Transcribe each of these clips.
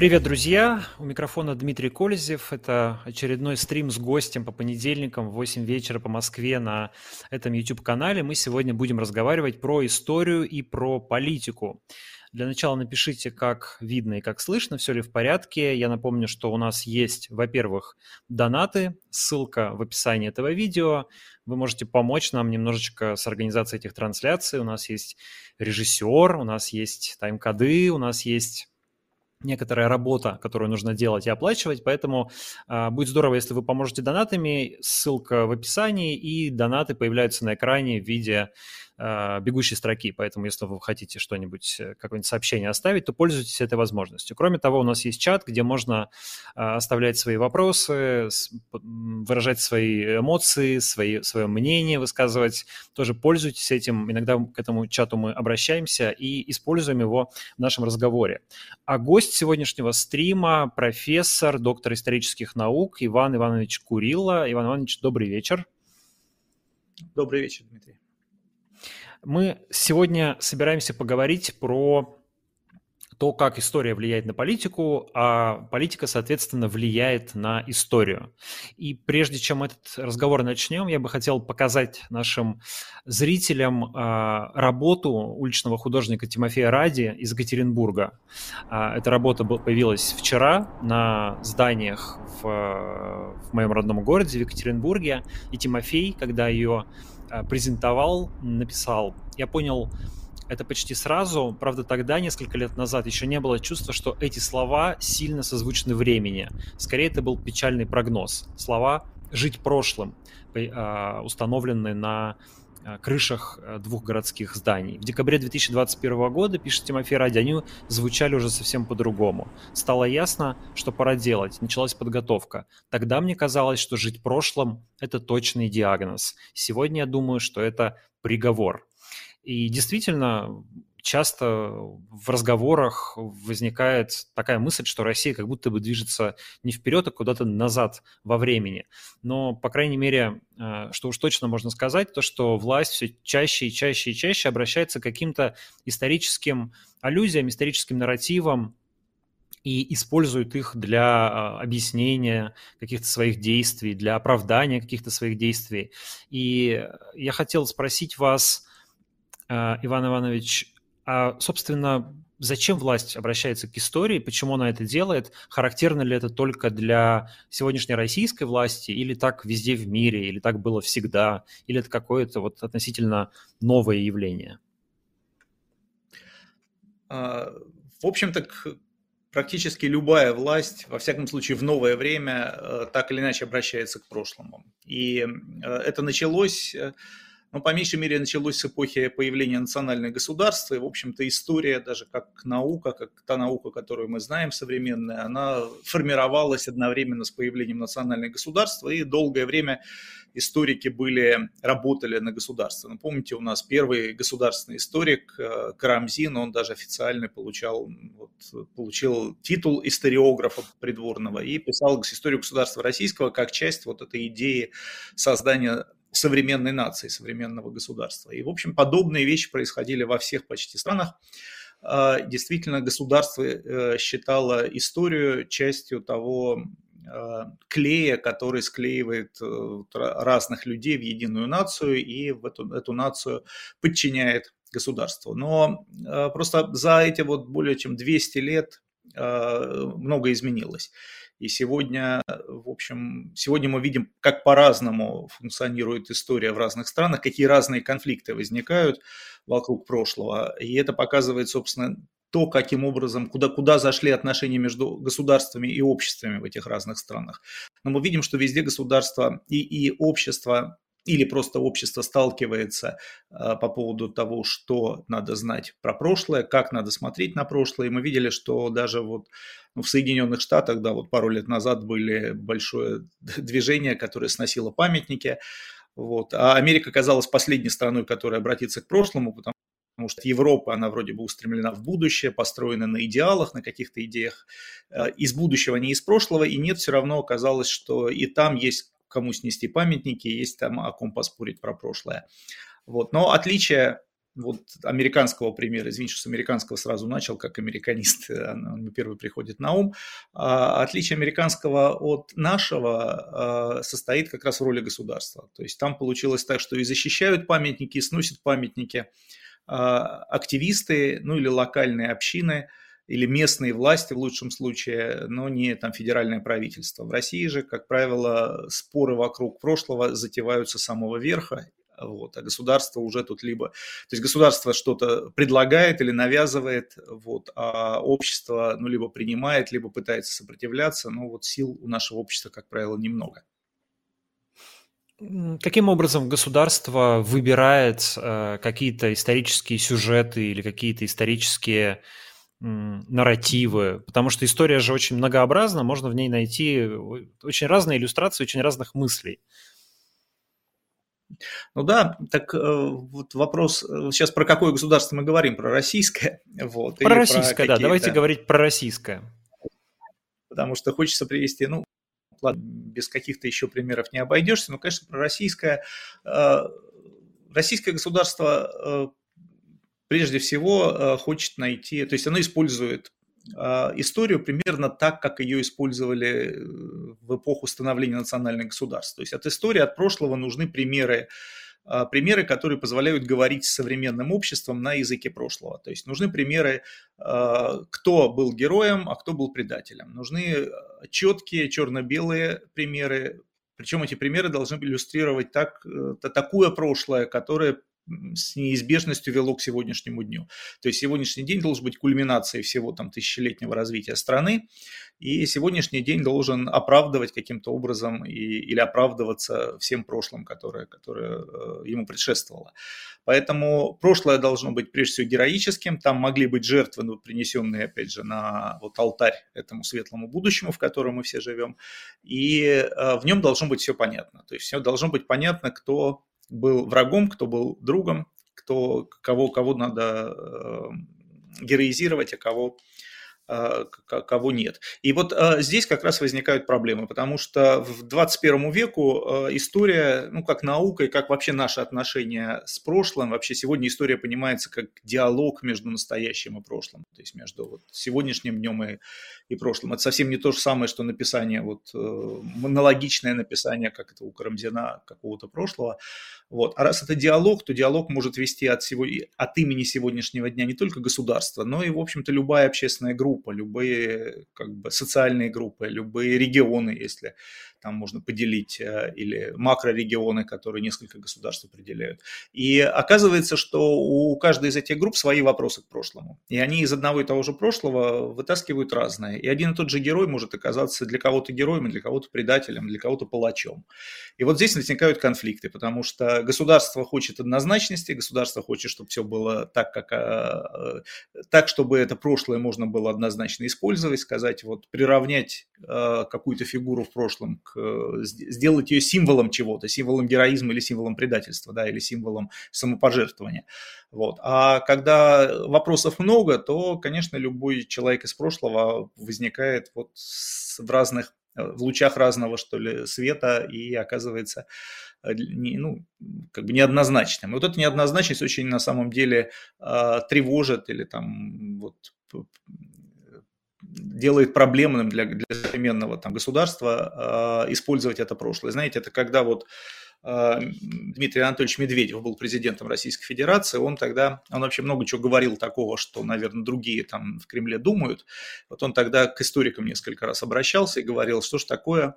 Привет, друзья! У микрофона Дмитрий Колезев. Это очередной стрим с гостем по понедельникам в 8 вечера по Москве на этом YouTube-канале. Мы сегодня будем разговаривать про историю и про политику. Для начала напишите, как видно и как слышно, все ли в порядке. Я напомню, что у нас есть, во-первых, донаты, ссылка в описании этого видео. Вы можете помочь нам немножечко с организацией этих трансляций. У нас есть режиссер, у нас есть тайм-коды, у нас есть некоторая работа, которую нужно делать и оплачивать, поэтому э, будет здорово, если вы поможете донатами, ссылка в описании, и донаты появляются на экране в виде бегущей строки, поэтому если вы хотите что-нибудь, э, какое-нибудь сообщение оставить, то пользуйтесь этой возможностью. Кроме того, у нас есть чат, где можно э, оставлять свои вопросы, выражать свои эмоции, свои, свое мнение высказывать, тоже пользуйтесь этим, иногда к этому чату мы обращаемся и используем его в нашем разговоре. А гость сегодняшнего стрима – профессор, доктор исторических наук Иван Иванович Курилла. Иван Иванович, добрый вечер. Добрый вечер, Дмитрий. Мы сегодня собираемся поговорить про то, как история влияет на политику, а политика, соответственно, влияет на историю. И прежде чем этот разговор начнем, я бы хотел показать нашим зрителям а, работу уличного художника Тимофея Ради из Екатеринбурга. А, эта работа появилась вчера на зданиях в, в моем родном городе, в Екатеринбурге. И Тимофей, когда ее презентовал, написал, я понял, это почти сразу. Правда, тогда, несколько лет назад, еще не было чувства, что эти слова сильно созвучны времени. Скорее, это был печальный прогноз. Слова «жить прошлым», а, установленные на крышах а, двух городских зданий. В декабре 2021 года, пишет Тимофей Ради, они звучали уже совсем по-другому. Стало ясно, что пора делать, началась подготовка. Тогда мне казалось, что жить прошлым – это точный диагноз. Сегодня я думаю, что это приговор. И действительно, часто в разговорах возникает такая мысль, что Россия как будто бы движется не вперед, а куда-то назад во времени. Но, по крайней мере, э, что уж точно можно сказать, то, что власть все чаще и чаще и чаще обращается к каким-то историческим аллюзиям, историческим нарративам, и используют их для а, объяснения каких-то своих действий, для оправдания каких-то своих действий. И я хотел спросить вас, а, Иван Иванович, а, собственно, зачем власть обращается к истории, почему она это делает, характерно ли это только для сегодняшней российской власти, или так везде в мире, или так было всегда, или это какое-то вот относительно новое явление? А, в общем-то, практически любая власть, во всяком случае в новое время, э, так или иначе обращается к прошлому. И э, это началось э, но по меньшей мере началось с эпохи появления национальных государств, и, в общем-то, история, даже как наука, как та наука, которую мы знаем современная, она формировалась одновременно с появлением национальных государств, и долгое время историки были, работали на государство. Ну, помните, у нас первый государственный историк э, Карамзин, он даже официально получал, вот, получил титул историографа придворного и писал историю государства российского как часть вот этой идеи создания современной нации, современного государства. И, в общем, подобные вещи происходили во всех почти странах. А, действительно, государство э, считало историю частью того а, клея, который склеивает э, разных людей в единую нацию и в эту, эту нацию подчиняет государству. Но просто за эти вот более чем 200 лет много изменилось. И сегодня, в общем, сегодня мы видим, как по-разному функционирует история в разных странах, какие разные конфликты возникают вокруг прошлого. И это показывает, собственно, то, каким образом, куда, куда зашли отношения между государствами и обществами в этих разных странах. Но мы видим, что везде государство и, и общество или просто общество сталкивается э, по поводу того, что надо знать про прошлое, как надо смотреть на прошлое. И мы видели, что даже вот ну, в Соединенных Штатах, да, вот пару лет назад были большое движение, которое сносило памятники. Вот. А Америка казалась последней страной, которая обратится к прошлому, потому потому что Европа, она вроде бы устремлена в будущее, построена на идеалах, на каких-то идеях э, из будущего, не из прошлого, и нет, все равно оказалось, что и там есть кому снести памятники, есть там о ком поспорить про прошлое. Вот. Но отличие вот американского примера, извините, что с американского сразу начал, как американист, он первый приходит на ум, а отличие американского от нашего а, состоит как раз в роли государства. То есть там получилось так, что и защищают памятники, и сносят памятники а, активисты, ну или локальные общины, или местные власти в лучшем случае, но не там федеральное правительство. В России же, как правило, споры вокруг прошлого затеваются с самого верха, вот, а государство уже тут либо... То есть государство что-то предлагает или навязывает, вот, а общество ну, либо принимает, либо пытается сопротивляться, но вот сил у нашего общества, как правило, немного. Каким образом государство выбирает э, какие-то исторические сюжеты или какие-то исторические нарративы, потому что история же очень многообразна, можно в ней найти очень разные иллюстрации, очень разных мыслей. Ну да, так э, вот вопрос, э, сейчас про какое государство мы говорим, про российское? Вот, про российское, про да, давайте говорить про российское. Потому что хочется привести, ну, ладно, без каких-то еще примеров не обойдешься, но, конечно, про российское. Э, российское государство прежде всего хочет найти, то есть оно использует а, историю примерно так, как ее использовали э, в эпоху становления национальных государств. То есть от истории, от прошлого нужны примеры, примеры, которые позволяют говорить с современным обществом на языке прошлого. То есть нужны примеры, кто был героем, а кто был предателем. Нужны четкие черно-белые примеры, причем эти примеры должны иллюстрировать так, э, такое прошлое, которое с неизбежностью вело к сегодняшнему дню. То есть сегодняшний день должен быть кульминацией всего там тысячелетнего развития страны, и сегодняшний день должен оправдывать каким-то образом и, или оправдываться всем прошлым, которое, которое э, ему предшествовало. Поэтому прошлое должно быть прежде всего героическим, там могли быть жертвы, ну, принесенные, опять же, на вот алтарь этому светлому будущему, в котором мы все живем, и э, в нем должно быть все понятно. То есть все должно быть понятно, кто был врагом, кто был другом, кто, кого, кого надо э, героизировать, а кого кого нет. И вот а, здесь как раз возникают проблемы, потому что в 21 веку а, история, ну, как наука и как вообще наши отношения с прошлым, вообще сегодня история понимается как диалог между настоящим и прошлым, то есть между вот сегодняшним днем и, и прошлым. Это совсем не то же самое, что написание, вот, э, монологичное написание, как это у Карамзина, какого-то прошлого. Вот. А раз это диалог, то диалог может вести от, всего, от имени сегодняшнего дня не только государства, но и, в общем-то, любая общественная группа, группа, любые как бы, социальные группы, любые регионы, если там можно поделить, э, или макрорегионы, которые несколько государств определяют. И оказывается, что у каждой из этих групп свои вопросы к прошлому. И они из одного и того же прошлого вытаскивают разное. И один и тот же герой может оказаться для кого-то героем, для кого-то предателем, для кого-то палачом. И вот здесь возникают конфликты, потому что государство хочет однозначности, государство хочет, чтобы все было так, как, э, так чтобы это прошлое можно было однозначно использовать, сказать, вот приравнять э, какую-то фигуру в прошлом к Э, сделать ее символом чего-то, символом героизма или символом предательства, да, или символом самопожертвования. Вот. А когда вопросов много, то, конечно, любой человек из прошлого возникает вот в разных э, в лучах разного, что ли, света и оказывается э, не, ну, как бы неоднозначным. И вот эта неоднозначность очень на самом деле тревожит или там вот делает проблемным для, для современного там, государства э, использовать это прошлое. Знаете, это когда вот э, Дмитрий Анатольевич Медведев был президентом Российской Федерации, он тогда, он вообще много чего говорил такого, что, наверное, другие там в Кремле думают. Вот он тогда к историкам несколько раз обращался и говорил, что ж такое,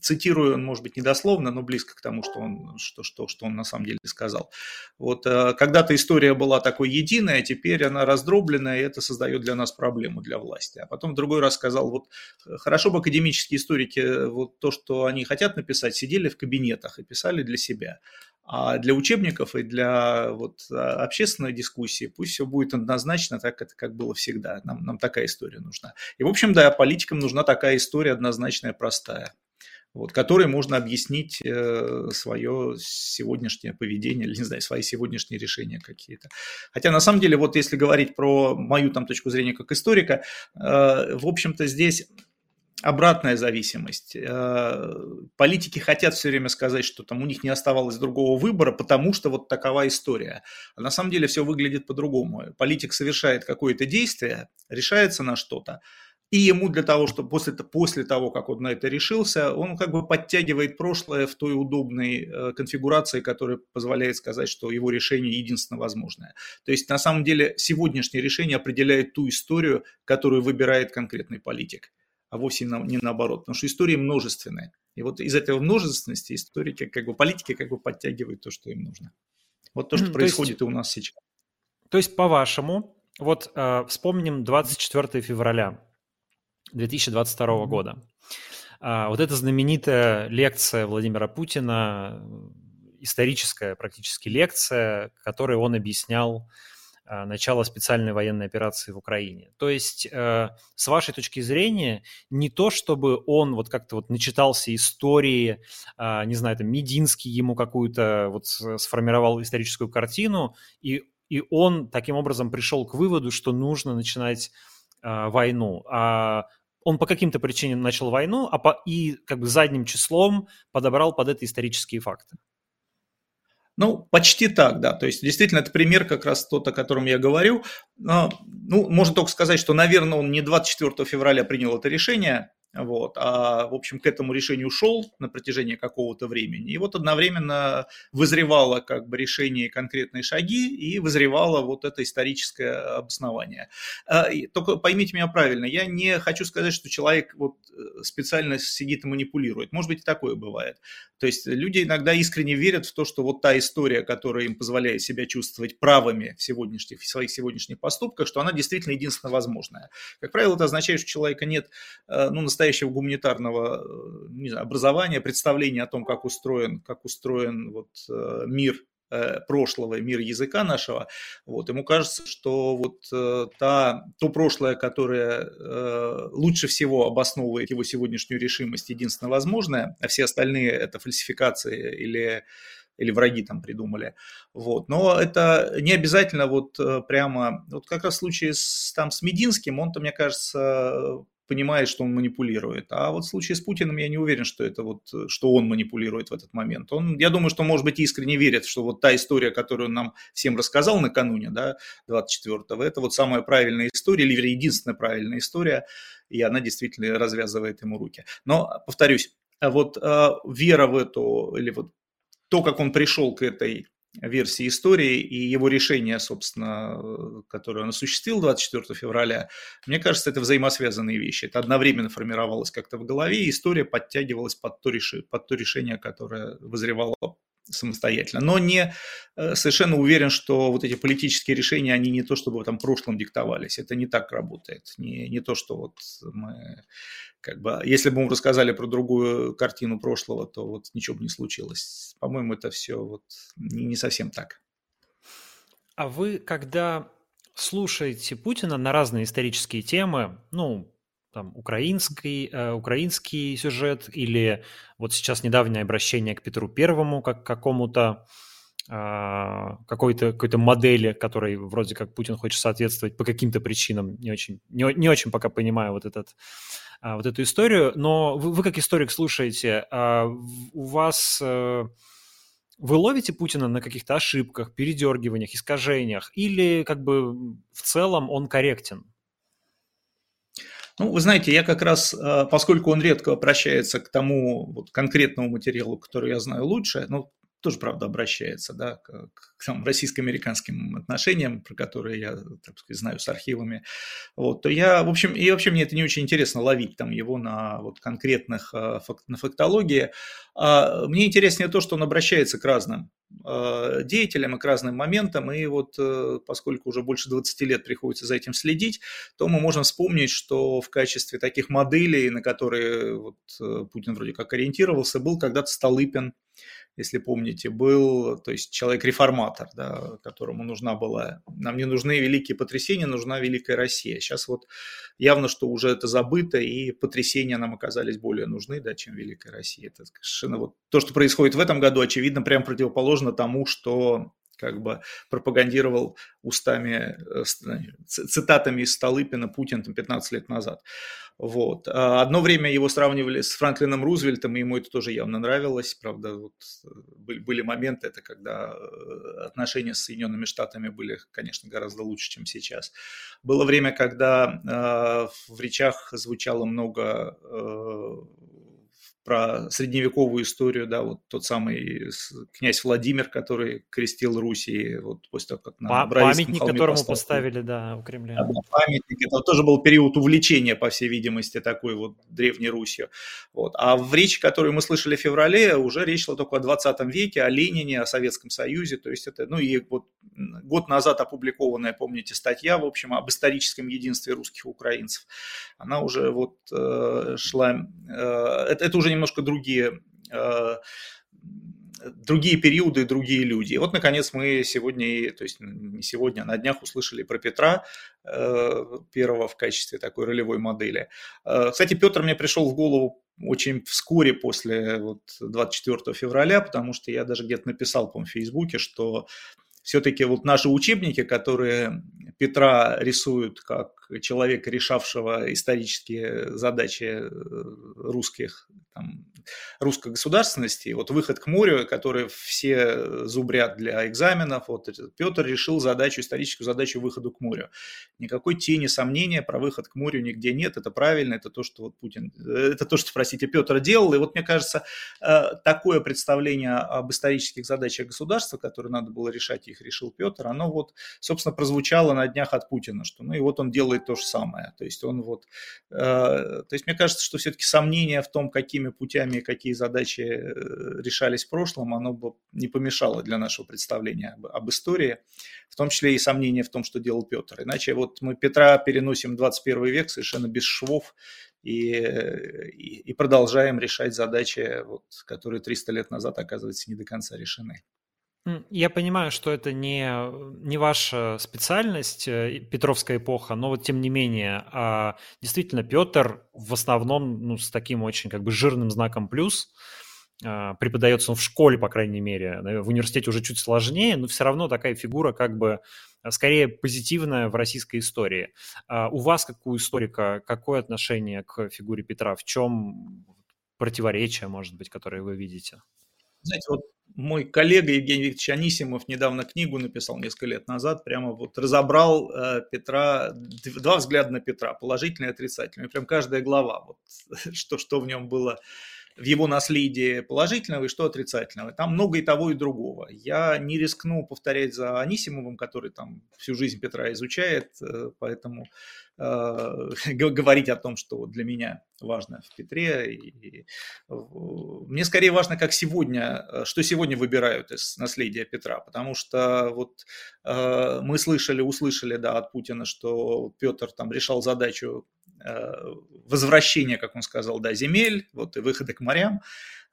цитирую, он, может быть, недословно, но близко к тому, что он, что, что, что он на самом деле сказал. Вот э, когда-то история была такой единая, теперь она раздробленная, и это создает для нас проблему для власти. А потом другой раз сказал, вот хорошо бы академические историки, вот то, что они хотят написать, сидели в кабинетах и писали для себя. А для учебников и для вот, а, общественной дискуссии пусть все будет однозначно так, это как было всегда. Нам, нам такая история нужна. И, в общем, да, политикам нужна такая история однозначная, простая вот, которой можно объяснить э, свое сегодняшнее поведение, или, не знаю, свои сегодняшние решения какие-то. Хотя, на самом деле, вот если говорить про мою там точку зрения как историка, э, в общем-то, здесь обратная зависимость. Э, политики хотят все время сказать, что там у них не оставалось другого выбора, потому что вот такова история. А на самом деле все выглядит по-другому. Политик совершает какое-то действие, решается на что-то, и ему для того, чтобы после, после того, как он на это решился, он как бы подтягивает прошлое в той удобной э, конфигурации, которая позволяет сказать, что его решение единственно возможное. То есть на самом деле сегодняшнее решение определяет ту историю, которую выбирает конкретный политик, а вовсе не наоборот, потому что истории множественные. И вот из этой множественности историки, как бы политики как бы подтягивают то, что им нужно. Вот то, что происходит есть, и у нас сейчас. То есть, по-вашему, вот э, вспомним 24 февраля 2022 года. А, вот эта знаменитая лекция Владимира Путина, историческая практически лекция, которой он объяснял а, начало специальной военной операции в Украине. То есть, э, с вашей точки зрения, не то, чтобы он вот как-то вот начитался истории, а, не знаю, там, Мединский ему какую-то вот сформировал историческую картину, и, и он таким образом пришел к выводу, что нужно начинать войну, а он по каким-то причинам начал войну, а по, и как бы задним числом подобрал под это исторические факты. Ну, почти так, да. То есть, действительно, это пример как раз тот, о котором я говорю. Но, ну, можно только сказать, что, наверное, он не 24 февраля принял это решение, вот, а, в общем, к этому решению шел на протяжении какого-то времени. И вот одновременно вызревало как бы решение конкретные шаги и вызревало вот это историческое обоснование. А, только поймите меня правильно, я не хочу сказать, что человек вот э, специально сидит и манипулирует. Может быть, и такое бывает. То есть люди иногда искренне верят в то, что вот та история, которая им позволяет себя чувствовать правыми в, сегодняшних, в своих сегодняшних поступках, что она действительно единственно возможная. Как правило, это означает, что у человека нет э, ну, настоящего гуманитарного э, не знаю, образования, представления о том, как устроен, как устроен вот, э, мир э, прошлого, мир языка нашего, вот, ему кажется, что вот та, то прошлое, которое лучше всего обосновывает его сегодняшнюю решимость, единственно возможное, а все остальные это фальсификации или или враги там придумали. Вот. Но это не обязательно вот прямо, вот как раз в случае с, там, с Мединским, он-то, мне кажется, понимает, что он манипулирует. А вот в случае с Путиным я не уверен, что это вот, что он манипулирует в этот момент. Он, я думаю, что, может быть, искренне верит, что вот та история, которую он нам всем рассказал накануне, да, 24-го, это вот самая правильная история, или единственная правильная история, и она действительно развязывает ему руки. Но, повторюсь, вот э, вера в эту, или вот то, как он пришел к этой версии истории и его решение, собственно, э, которое он осуществил 24 февраля, мне кажется, это взаимосвязанные вещи. Это одновременно формировалось как-то в голове, и история подтягивалась под то, реши, под то решение, которое вызревало самостоятельно. Но не э, совершенно уверен, что вот эти политические решения, они не то чтобы в этом прошлом диктовались. Это не так работает. Не, не то, что вот мы как бы, если бы мы рассказали про другую картину прошлого, то вот ничего бы не случилось. По-моему, это все вот не, не совсем так. А вы, когда слушаете Путина на разные исторические темы, ну, там, украинский, э, украинский сюжет или вот сейчас недавнее обращение к Петру Первому как какому-то э, какой-то какой-то модели, которой вроде как Путин хочет соответствовать по каким-то причинам, не очень, не, не очень пока понимаю вот этот а, вот эту историю, но вы, вы как историк слушаете, а, у вас э, вы ловите Путина на каких-то ошибках, передергиваниях, искажениях, или как бы в целом он корректен? Ну, вы знаете, я как раз, э, поскольку он редко обращается к тому вот конкретному материалу, который я знаю лучше, ну, тоже, правда, обращается да, к, к там, российско-американским отношениям, про которые я, так сказать, знаю с архивами, вот, то я, в общем, и вообще мне это не очень интересно ловить там его на вот конкретных, э, на фактологии. А мне интереснее то, что он обращается к разным э, деятелям и к разным моментам, и вот э, поскольку уже больше 20 лет приходится за этим следить, то мы можем вспомнить, что в качестве таких моделей, на которые вот Путин вроде как ориентировался, был когда-то Столыпин, если помните, был, то есть человек-реформатор, да, которому нужна была, нам не нужны великие потрясения, нужна великая Россия. Сейчас вот явно, что уже это забыто, и потрясения нам оказались более нужны, да, чем великая Россия. Это совершенно вот то, что происходит в этом году, очевидно, прям противоположно тому, что как бы пропагандировал устами, э, цитатами из Столыпина Путин там, 15 лет назад. Вот. А одно время его сравнивали с Франклином Рузвельтом, и ему это тоже явно нравилось. Правда, вот э, были, моменты, это когда э, отношения с Соединенными Штатами были, конечно, гораздо лучше, чем сейчас. Было время, когда э, в речах звучало много э, про средневековую историю, да, вот тот самый князь Владимир, который крестил Русь, и вот после того, как на Памятник, которому поставили, поставили, да, у Кремля. Да, памятник, это тоже был период увлечения, по всей видимости, такой вот Древней Русью. Вот. А в речи, которую мы слышали в феврале, уже речь шла только о 20 веке, о Ленине, о Советском Союзе, то есть это, ну и вот год назад опубликованная, помните, статья, в общем, об историческом единстве русских украинцев, она уже вот э, шла, э, это, это уже немножко другие э, другие периоды, другие люди. И вот, наконец, мы сегодня, то есть не сегодня, а на днях услышали про Петра э, первого в качестве такой ролевой модели. Э, кстати, Петр мне пришел в голову очень вскоре после вот 24 февраля, потому что я даже где-то написал, по-моему, в Фейсбуке, что все-таки вот наши учебники, которые Петра рисуют как человека, решавшего исторические задачи э, русских, там, русской государственности, вот выход к морю, который все зубрят для экзаменов, вот Петр решил задачу, историческую задачу выходу к морю. Никакой тени сомнения про выход к морю нигде нет, это правильно, это то, что вот Путин, э, это то, что, простите, Петр делал, и вот мне кажется, э, такое представление об исторических задачах государства, которые надо было решать, их решил Петр, оно вот, собственно, прозвучало на днях от Путина, что ну и вот он делает то же самое. То есть он вот, э, то есть мне кажется, что все-таки сомнение в том, какими путями и какие задачи э, решались в прошлом, оно бы не помешало для нашего представления об, об истории, в том числе и сомнение в том, что делал Петр. Иначе вот мы Петра переносим в 21 век совершенно без швов и, и, и продолжаем решать задачи, вот, которые 300 лет назад, оказывается, не до конца решены. Я понимаю, что это не, не ваша специальность, э, Петровская эпоха, но вот тем не менее, а, действительно, Петр в основном ну, с таким очень как бы жирным знаком плюс, а, преподается он в школе, по крайней мере, в университете уже чуть сложнее, но все равно такая фигура как бы а, скорее позитивная в российской истории. У вас, как у историка, какое отношение к фигуре Петра? В чем противоречия, может быть, которые вы видите? Знаете, вот мой коллега Евгений Викторович Анисимов недавно книгу написал несколько лет назад, прямо вот разобрал э, Петра, два взгляда на Петра, положительный и отрицательный. Прям каждая глава, вот, что, что в нем было в его наследии положительного и что отрицательного. Там много и того, и другого. Я не рискну повторять за Анисимовым, который там всю жизнь Петра изучает, э, поэтому э, говорить о том, что для меня важно в Петре. И, мне скорее важно, как сегодня, э, что сегодня выбирают из наследия Петра, потому что вот мы слышали, услышали, да, от Путина, что Петр там решал задачу возвращения, как он сказал, да, земель, вот и выхода к морям,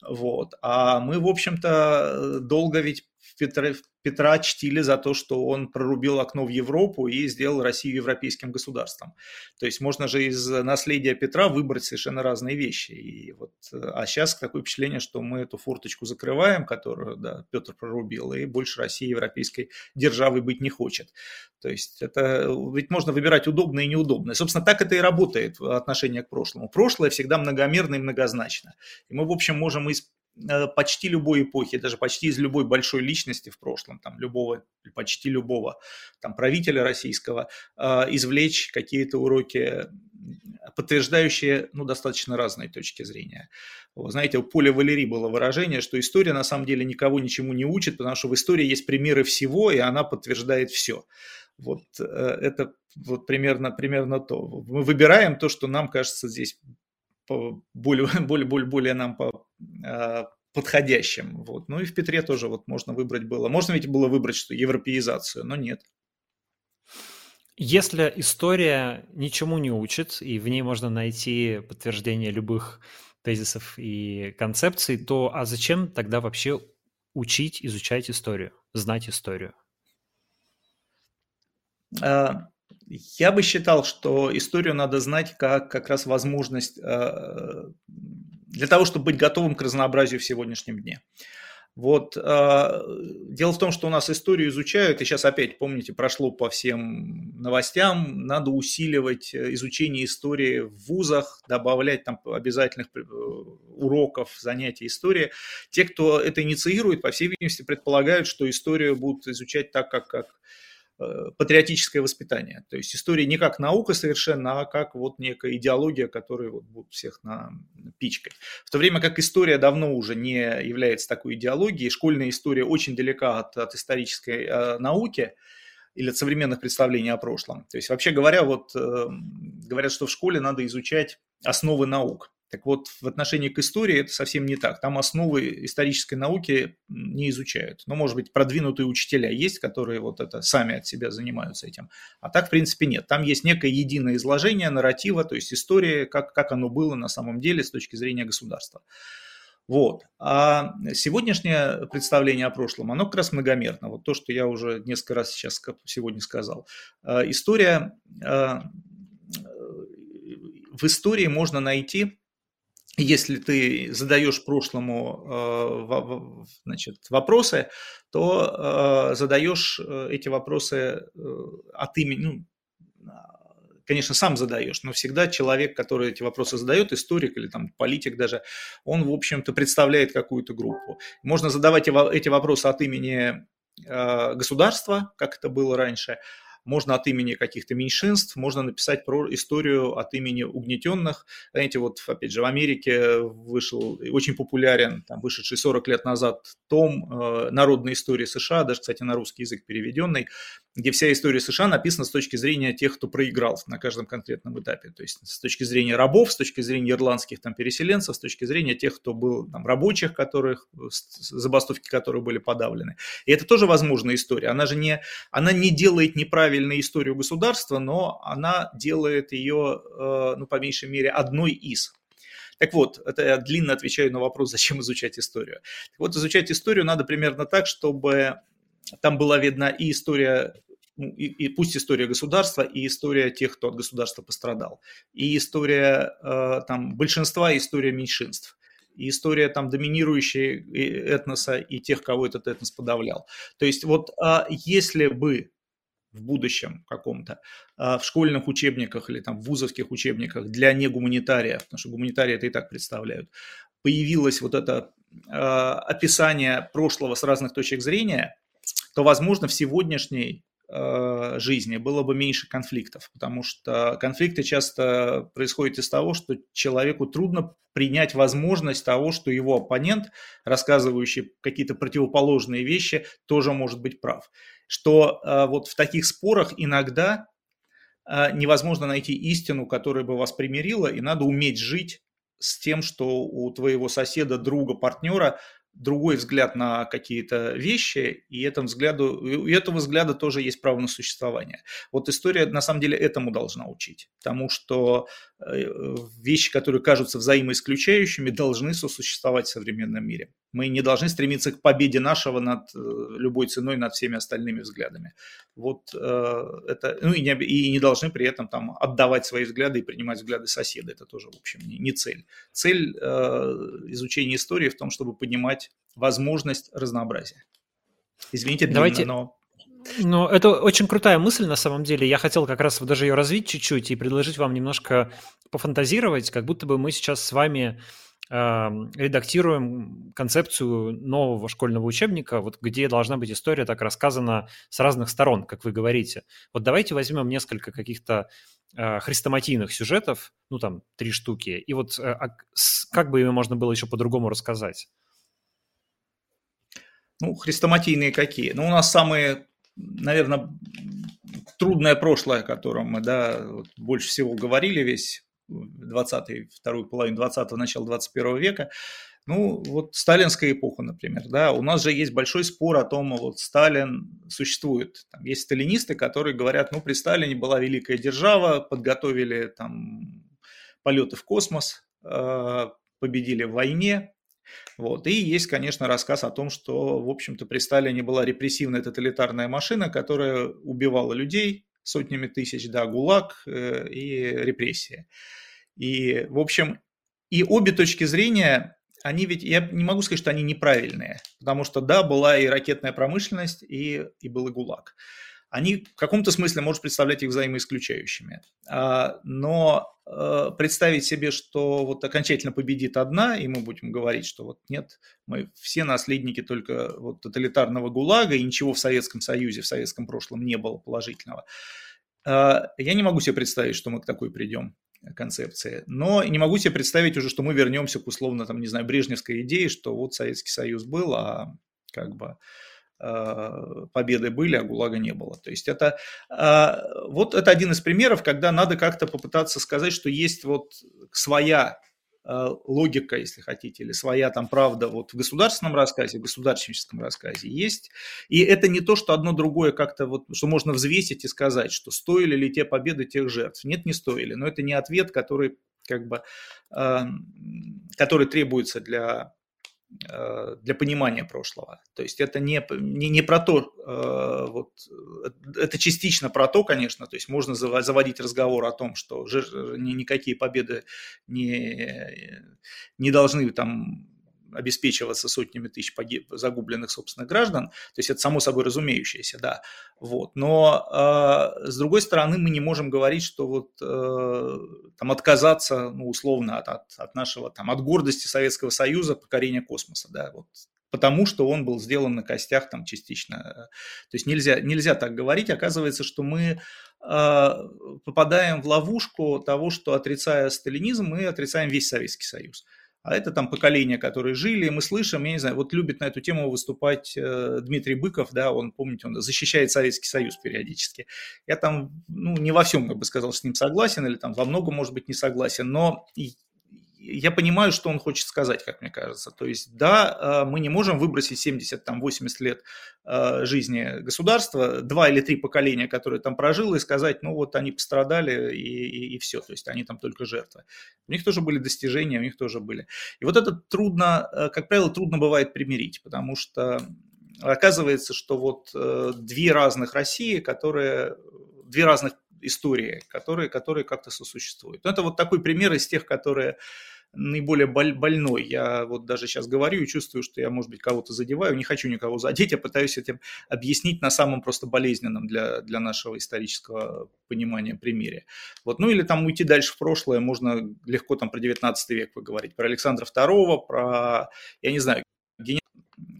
вот. А мы, в общем-то, долго ведь Петра, Петра чтили за то, что он прорубил окно в Европу и сделал Россию европейским государством. То есть можно же из наследия Петра выбрать совершенно разные вещи. И вот, а сейчас такое впечатление, что мы эту форточку закрываем, которую да, Петр прорубил, и больше России европейской державой быть не хочет. То есть это ведь можно выбирать удобное и неудобное. Собственно, так это и работает в отношении к прошлому. Прошлое всегда многомерно и многозначно. И мы, в общем, можем из почти любой эпохи, даже почти из любой большой личности в прошлом, там, любого, почти любого там, правителя российского, э, извлечь какие-то уроки, подтверждающие ну, достаточно разные точки зрения. Вот, знаете, у Поля Валерии было выражение, что история на самом деле никого ничему не учит, потому что в истории есть примеры всего, и она подтверждает все. Вот э, это вот примерно, примерно то. Мы выбираем то, что нам кажется здесь более, более, более, более нам по, а, подходящим. Вот. Ну и в Петре тоже вот можно выбрать было. Можно ведь было выбрать что европеизацию, но нет. Если история ничему не учит, и в ней можно найти подтверждение любых тезисов и концепций, то а зачем тогда вообще учить, изучать историю, знать историю? А, я бы считал, что историю надо знать как как раз возможность э, для того, чтобы быть готовым к разнообразию в сегодняшнем дне. Вот э, дело в том, что у нас историю изучают, и сейчас опять, помните, прошло по всем новостям, надо усиливать изучение истории в вузах, добавлять там обязательных уроков, занятий истории. Те, кто это инициирует, по всей видимости, предполагают, что историю будут изучать так, как, как патриотическое воспитание. То есть история не как наука совершенно, а как вот некая идеология, которая вот будет всех на пичкой. В то время как история давно уже не является такой идеологией, школьная история очень далека от, от исторической э, науки или от современных представлений о прошлом. То есть вообще говоря, вот э, говорят, что в школе надо изучать основы наук. Так вот, в отношении к истории это совсем не так. Там основы исторической науки не изучают. Но, может быть, продвинутые учителя есть, которые вот это сами от себя занимаются этим. А так, в принципе, нет. Там есть некое единое изложение нарратива, то есть история, как, как оно было на самом деле с точки зрения государства. Вот. А сегодняшнее представление о прошлом, оно как раз многомерно. Вот то, что я уже несколько раз сейчас сегодня сказал. А, история, а, в истории можно найти если ты задаешь прошлому э, значит, вопросы, то э, задаешь э, эти вопросы от имени, ну, конечно, сам задаешь, но всегда человек, который эти вопросы задает, историк или там политик даже, он, в общем-то, представляет какую-то группу. Можно задавать эти вопросы от имени государства, как это было раньше, можно от имени каких-то меньшинств, можно написать про историю от имени угнетенных. Знаете, вот опять же в Америке вышел очень популярен, там, вышедший 40 лет назад том э, «Народная история США», даже, кстати, на русский язык переведенный, где вся история США написана с точки зрения тех, кто проиграл на каждом конкретном этапе. То есть с точки зрения рабов, с точки зрения ирландских там, переселенцев, с точки зрения тех, кто был там, рабочих, которых, забастовки которых были подавлены. И это тоже возможная история. Она же не, она не делает неправильную историю государства, но она делает ее, э, ну, по меньшей мере, одной из. Так вот, это я длинно отвечаю на вопрос, зачем изучать историю. Так вот, изучать историю надо примерно так, чтобы там была видна и история и, и пусть история государства, и история тех, кто от государства пострадал, и история э, там большинства, и история меньшинств, и история там доминирующей этноса и тех, кого этот этнос подавлял. То есть вот э, если бы в будущем каком-то э, в школьных учебниках или там в вузовских учебниках для негуманитариев, потому что гуманитарии это и так представляют, появилось вот это э, описание прошлого с разных точек зрения, то, возможно, в сегодняшней Э, жизни было бы меньше конфликтов, потому что конфликты часто происходят из того, что человеку трудно принять возможность того, что его оппонент, рассказывающий какие-то противоположные вещи, тоже может быть прав. Что э, вот в таких спорах иногда э, невозможно найти истину, которая бы вас примирила, и надо уметь жить с тем, что у твоего соседа, друга, партнера другой взгляд на какие-то вещи, и этому взгляду, у этого взгляда тоже есть право на существование. Вот история на самом деле этому должна учить, потому что вещи, которые кажутся взаимоисключающими, должны сосуществовать в современном мире. Мы не должны стремиться к победе нашего над э, любой ценой, над всеми остальными взглядами. Вот э, это, ну и не, и не должны при этом там отдавать свои взгляды и принимать взгляды соседа. Это тоже, в общем, не, не цель. Цель э, изучения истории в том, чтобы понимать возможность разнообразия. Извините, длинно, Давайте... но ну, это очень крутая мысль на самом деле. Я хотел как раз даже ее развить чуть-чуть и предложить вам немножко пофантазировать, как будто бы мы сейчас с вами редактируем концепцию нового школьного учебника, вот где должна быть история так рассказана с разных сторон, как вы говорите. Вот давайте возьмем несколько каких-то э, хрестоматийных сюжетов, ну там три штуки, и вот э, а, как бы ими можно было еще по-другому рассказать? Ну, хрестоматийные какие? Ну, у нас самые, наверное, трудное прошлое, о котором мы, да, вот больше всего говорили весь 20 вторую половину 20-го, начало 21 века, ну, вот сталинская эпоха, например, да, у нас же есть большой спор о том, вот Сталин существует. Там есть сталинисты, которые говорят, ну, при Сталине была великая держава, подготовили там полеты в космос, э, победили в войне, вот. И есть, конечно, рассказ о том, что, в общем-то, при Сталине была репрессивная тоталитарная машина, которая убивала людей, сотнями тысяч, да, ГУЛАГ э, и репрессии. И, в общем, и обе точки зрения они ведь, я не могу сказать, что они неправильные, потому что, да, была и ракетная промышленность, и, и был и ГУЛАГ. Они в каком-то смысле может представлять их взаимоисключающими. А, но э, представить себе, что вот окончательно победит одна, и мы будем говорить, что вот нет, мы все наследники только вот тоталитарного ГУЛАГа, и ничего в Советском Союзе, в советском прошлом не было положительного. А, я не могу себе представить, что мы к такой придем концепции. Но не могу себе представить уже, что мы вернемся к условно, там, не знаю, брежневской идее, что вот Советский Союз был, а как бы победы были, а ГУЛАГа не было. То есть это а, вот это один из примеров, когда надо как-то попытаться сказать, что есть вот своя Э, логика, если хотите, или своя там правда вот в государственном рассказе, в государственническом рассказе есть. И это не то, что одно другое как-то вот, что можно взвесить и сказать, что стоили ли те победы тех жертв. Нет, не стоили. Но это не ответ, который как бы, который требуется для для понимания прошлого. То есть это не, не, не про то, э, вот, э, это частично про то, конечно, то есть можно заводить разговор о том, что никакие победы не, не должны там обеспечиваться сотнями тысяч погиб, загубленных собственных граждан. То есть это само собой разумеющееся, да. Вот. Но э, с другой стороны мы не можем говорить, что вот э, там отказаться, ну, условно, от, от, от нашего, там, от гордости Советского Союза покорения космоса, да, вот потому что он был сделан на костях там частично. То есть нельзя, нельзя так говорить. Оказывается, что мы э, попадаем в ловушку того, что отрицая сталинизм, мы отрицаем весь Советский Союз а это там поколения, которые жили, мы слышим, я не знаю, вот любит на эту тему выступать э, Дмитрий Быков, да, он, помните, он защищает Советский Союз периодически. Я там, ну, не во всем, я бы сказал, с ним согласен, или там во многом, может быть, не согласен, но я понимаю, что он хочет сказать, как мне кажется. То есть, да, э, мы не можем выбросить 70-80 лет э, жизни государства, два или три поколения, которые там прожило, и сказать, ну вот они пострадали и, и, и все, то есть они там только жертвы. У них тоже были достижения, у них тоже были. И вот это трудно, э, как правило, трудно бывает примирить, потому что оказывается, что вот две разных России, которые, две разных истории, которые, которые как-то сосуществуют. Это вот такой пример из тех, которые наиболее боль, больной. Я вот даже сейчас говорю и чувствую, что я, может быть, кого-то задеваю, не хочу никого задеть, я пытаюсь этим объяснить на самом просто болезненном для, для нашего исторического понимания примере. Вот, ну или там уйти дальше в прошлое, можно легко там про 19 век поговорить, про Александра II, про, я не знаю, генерал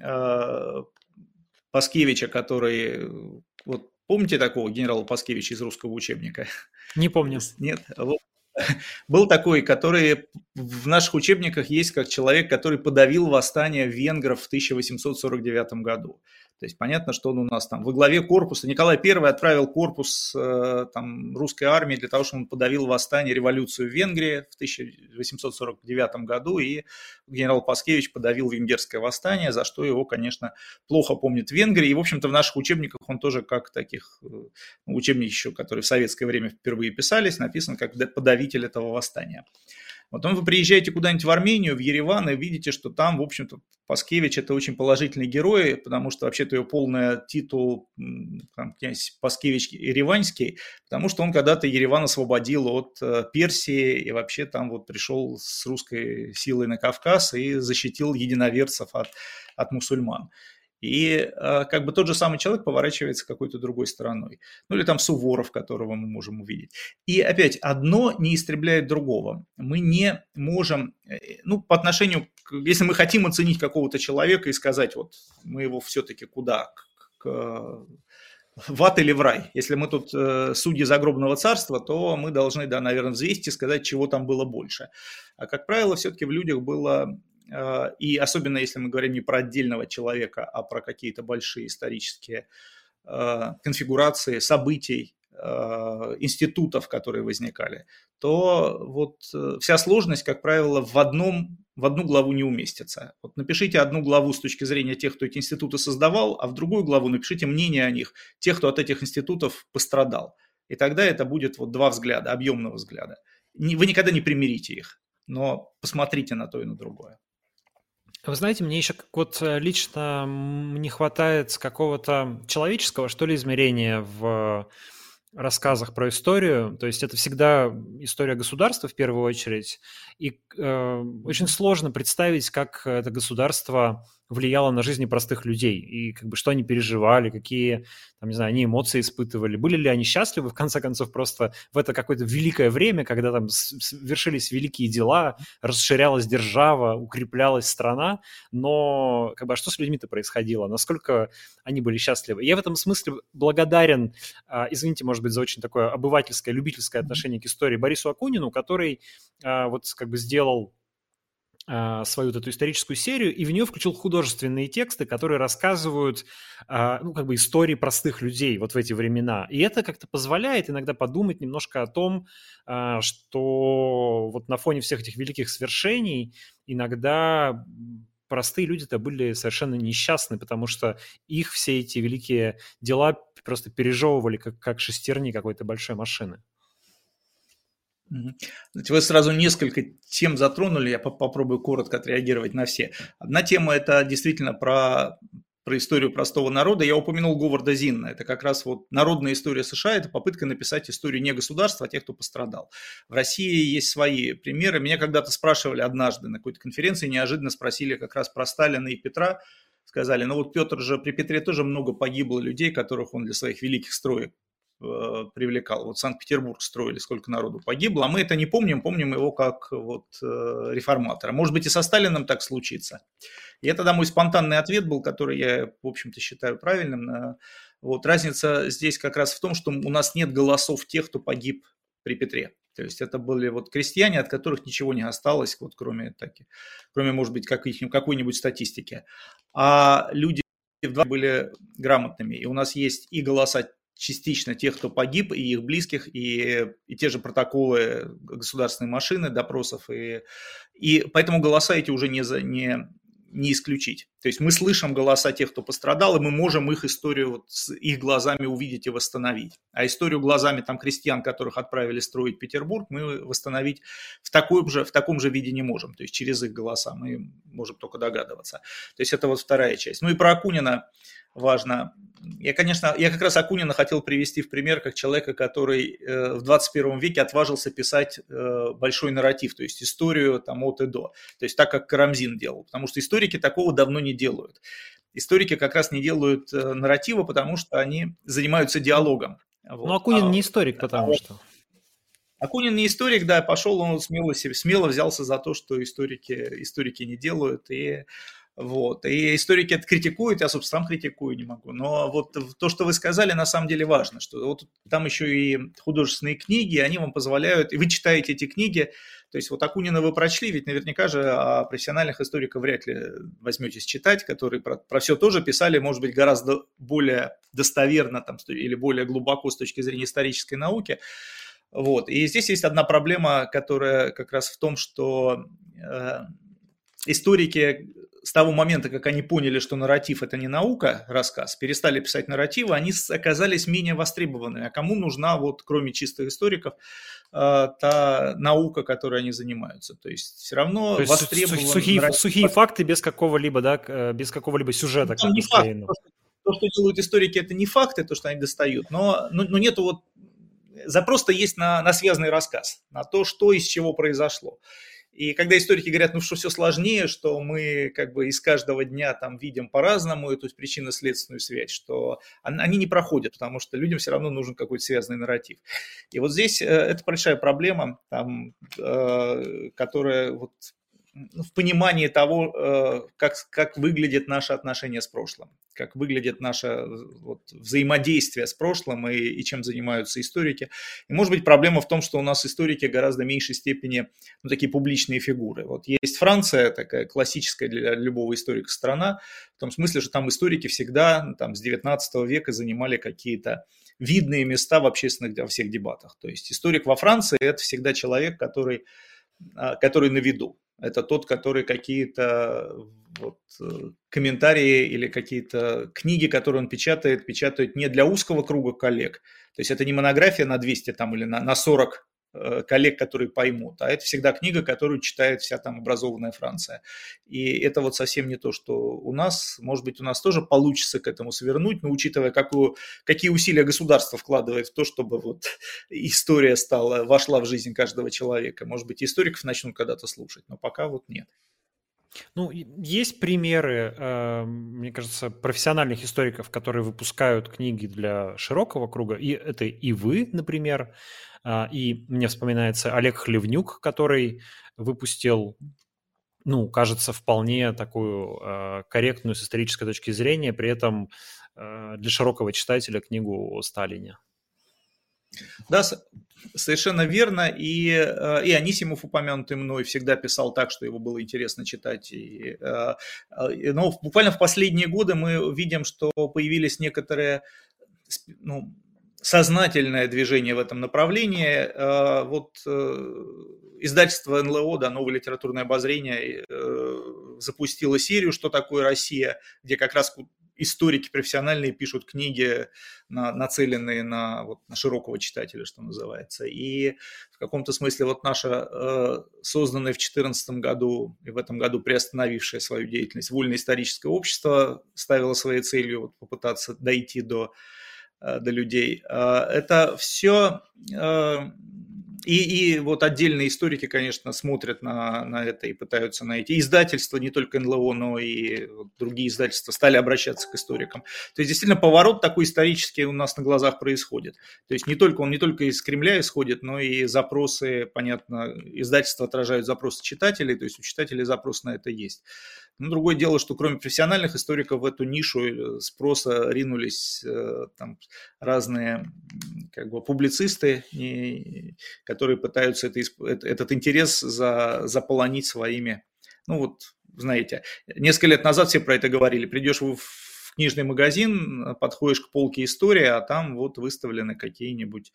э, Паскевича, который, вот помните такого генерала Паскевича из русского учебника? Не помню. Нет, вот был такой, который в наших учебниках есть как человек, который подавил восстание венгров в 1849 году. То есть понятно, что он у нас там во главе корпуса. Николай I отправил корпус э, там, русской армии для того, чтобы он подавил восстание, революцию в Венгрии в 1849 году, и генерал Паскевич подавил венгерское восстание, за что его, конечно, плохо помнит в Венгрии. И, в общем-то, в наших учебниках он тоже как таких, э, учебник еще, которые в советское время впервые писались, написан как подавитель этого восстания. Потом вы приезжаете куда-нибудь в Армению, в Ереван, и видите, что там, в общем-то, Паскевич – это очень положительный герой, потому что вообще-то ее полный титул там, князь Паскевич Ереванский, потому что он когда-то Ереван освободил от э, Персии и вообще там вот пришел с русской силой на Кавказ и защитил единоверцев от, от мусульман. И э, как бы тот же самый человек поворачивается какой-то другой стороной. Ну или там Суворов, которого мы можем увидеть. И опять, одно не истребляет другого. Мы не можем, э, ну по отношению, если мы хотим оценить какого-то человека и сказать, вот мы его все-таки куда, к, к, в ад или в рай. Если мы тут э, судьи загробного царства, то мы должны, да, наверное, взвесить и сказать, чего там было больше. А как правило, все-таки в людях было а, и особенно если мы говорим не про отдельного человека, а про какие-то большие исторические а, конфигурации событий, а, институтов, которые возникали, то вот э, вся сложность, как правило, в, одном, в одну главу не уместится. Вот напишите одну главу с точки зрения тех, кто эти институты создавал, а в другую главу напишите мнение о них, тех, кто от этих институтов пострадал. И тогда это будет вот два взгляда, объемного взгляда. Вы никогда не примирите их, но посмотрите на то и на другое. Вы знаете, мне еще вот э, лично не хватает какого-то человеческого, что ли, измерения в рассказах про историю. То есть это всегда история государства в первую очередь. И э, очень сложно представить, как это государство влияло на жизни простых людей? И как бы что они переживали, какие, там, не знаю, они эмоции испытывали, были ли они счастливы, в конце концов, просто в это какое-то великое время, когда там вершились великие дела, расширялась держава, укреплялась страна, но как бы а что с людьми-то происходило, насколько они были счастливы. Я в этом смысле благодарен, а, извините, может быть, за очень такое обывательское, любительское отношение к истории Борису Акунину, который а, вот как бы сделал свою вот эту историческую серию, и в нее включил художественные тексты, которые рассказывают, а, ну, как бы истории простых людей вот в эти времена. И это как-то позволяет иногда подумать немножко о том, а, что вот на фоне всех этих великих свершений иногда простые люди-то были совершенно несчастны, потому что их все эти великие дела просто пережевывали как, как шестерни какой-то большой машины. Вы сразу несколько тем затронули, я попробую коротко отреагировать на все. Одна тема – это действительно про, про историю простого народа. Я упомянул Говарда Зинна. Это как раз вот народная история США – это попытка написать историю не государства, а тех, кто пострадал. В России есть свои примеры. Меня когда-то спрашивали однажды на какой-то конференции, неожиданно спросили как раз про Сталина и Петра. Сказали, ну вот Петр же, при Петре тоже много погибло людей, которых он для своих великих строек привлекал. Вот Санкт-Петербург строили, сколько народу погибло, а мы это не помним, помним его как вот э, реформатора. Может быть и со Сталиным так случится. И это, да, мой спонтанный ответ был, который я, в общем-то, считаю правильным. Вот разница здесь как раз в том, что у нас нет голосов тех, кто погиб при Петре. То есть это были вот крестьяне, от которых ничего не осталось, вот кроме, таки, кроме может быть, какой-нибудь статистики. А люди были грамотными. И у нас есть и голоса частично тех, кто погиб, и их близких, и, и те же протоколы государственной машины, допросов, и, и поэтому голоса эти уже не, за, не, не исключить. То есть мы слышим голоса тех, кто пострадал, и мы можем их историю вот с их глазами увидеть и восстановить. А историю глазами там крестьян, которых отправили строить Петербург, мы восстановить в таком же, в таком же виде не можем. То есть через их голоса мы можем только догадываться. То есть это вот вторая часть. Ну и про Акунина важно. Я, конечно, я как раз Акунина хотел привести в пример как человека, который э, в 21 веке отважился писать э, большой нарратив, то есть историю там от и до. То есть так, как Карамзин делал, потому что историки такого давно не делают. Историки как раз не делают э, нарратива, потому что они занимаются диалогом. Вот. Но Акунин а, не историк, потому а, что... Акунин не историк, да, пошел он смело, смело взялся за то, что историки, историки не делают, и вот. И историки это критикуют, я, собственно, сам критикую не могу. Но вот то, что вы сказали, на самом деле важно, что вот там еще и художественные книги, они вам позволяют, и вы читаете эти книги, то есть вот Акунина вы прочли, ведь наверняка же а профессиональных историков вряд ли возьметесь читать, которые про, про все тоже писали, может быть, гораздо более достоверно там, или более глубоко с точки зрения исторической науки. Вот. И здесь есть одна проблема, которая как раз в том, что э, историки с того момента, как они поняли, что нарратив это не наука, рассказ, перестали писать нарративы, они оказались менее востребованными. А кому нужна, вот, кроме чистых историков, э, та наука, которой они занимаются? То есть все равно востребованы... Сухие, нарратив... сухие факты без какого-либо, да, э, без какого-либо сюжета. Ну, не факт. То что, то, что делают историки, это не факты, то, что они достают, но, но, но нету вот запрос-то есть на, на связанный рассказ, на то, что из чего произошло. И когда историки говорят, ну что все сложнее, что мы как бы из каждого дня там видим по-разному эту причинно-следственную связь, что они не проходят, потому что людям все равно нужен какой-то связанный нарратив. И вот здесь э, это большая проблема, там, э, которая вот в понимании того, э, как, как выглядит наше отношение с прошлым, как выглядит наше вот, взаимодействие с прошлым и, и чем занимаются историки. И может быть проблема в том, что у нас историки гораздо меньшей степени ну, такие публичные фигуры. Вот есть Франция, такая классическая для любого историка страна, в том смысле, что там историки всегда там, с 19 века занимали какие-то видные места в общественных во всех дебатах. То есть историк во Франции – это всегда человек, который, который на виду это тот, который какие-то вот, э, комментарии или какие-то книги, которые он печатает, печатает не для узкого круга коллег. То есть это не монография на 200 там, или на, на 40 э, коллег, которые поймут, а это всегда книга, которую читает вся там образованная Франция. И это вот совсем не то, что у нас, может быть, у нас тоже получится к этому свернуть, но учитывая, какую, какие усилия государство вкладывает в то, чтобы вот история стала, вошла в жизнь каждого человека. Может быть, историков начнут когда-то слушать, но пока вот нет. Ну, есть примеры, э, мне кажется, профессиональных историков, которые выпускают книги для широкого круга. И это и вы, например. А, и мне вспоминается Олег Хлевнюк, который выпустил, ну, кажется, вполне такую э, корректную с исторической точки зрения, при этом э, для широкого читателя книгу о Сталине. Да, совершенно верно. И, э, и Анисимов, упомянутый мной, всегда писал так, что его было интересно читать. И, э, э, но буквально в последние годы мы видим, что появились некоторые ну, сознательное движение в этом направлении. Вот издательство НЛО, да, новое литературное обозрение, запустило серию «Что такое Россия», где как раз историки профессиональные пишут книги, на, нацеленные на, вот, на широкого читателя, что называется. И в каком-то смысле вот наша э, созданная в 2014 году и в этом году приостановившая свою деятельность вольно-историческое общество ставило своей целью вот, попытаться дойти до, э, до людей. Э, это все э, и, и вот отдельные историки, конечно, смотрят на, на это и пытаются найти. Издательства, не только НЛО, но и другие издательства стали обращаться к историкам. То есть действительно поворот такой исторический у нас на глазах происходит. То есть не только он не только из Кремля исходит, но и запросы, понятно, издательства отражают запросы читателей, то есть у читателей запрос на это есть. Но другое дело, что кроме профессиональных историков в эту нишу спроса ринулись э, там, разные как бы, публицисты, которые пытаются это, этот интерес за, заполонить своими, ну вот, знаете, несколько лет назад все про это говорили, придешь в книжный магазин, подходишь к полке истории, а там вот выставлены какие-нибудь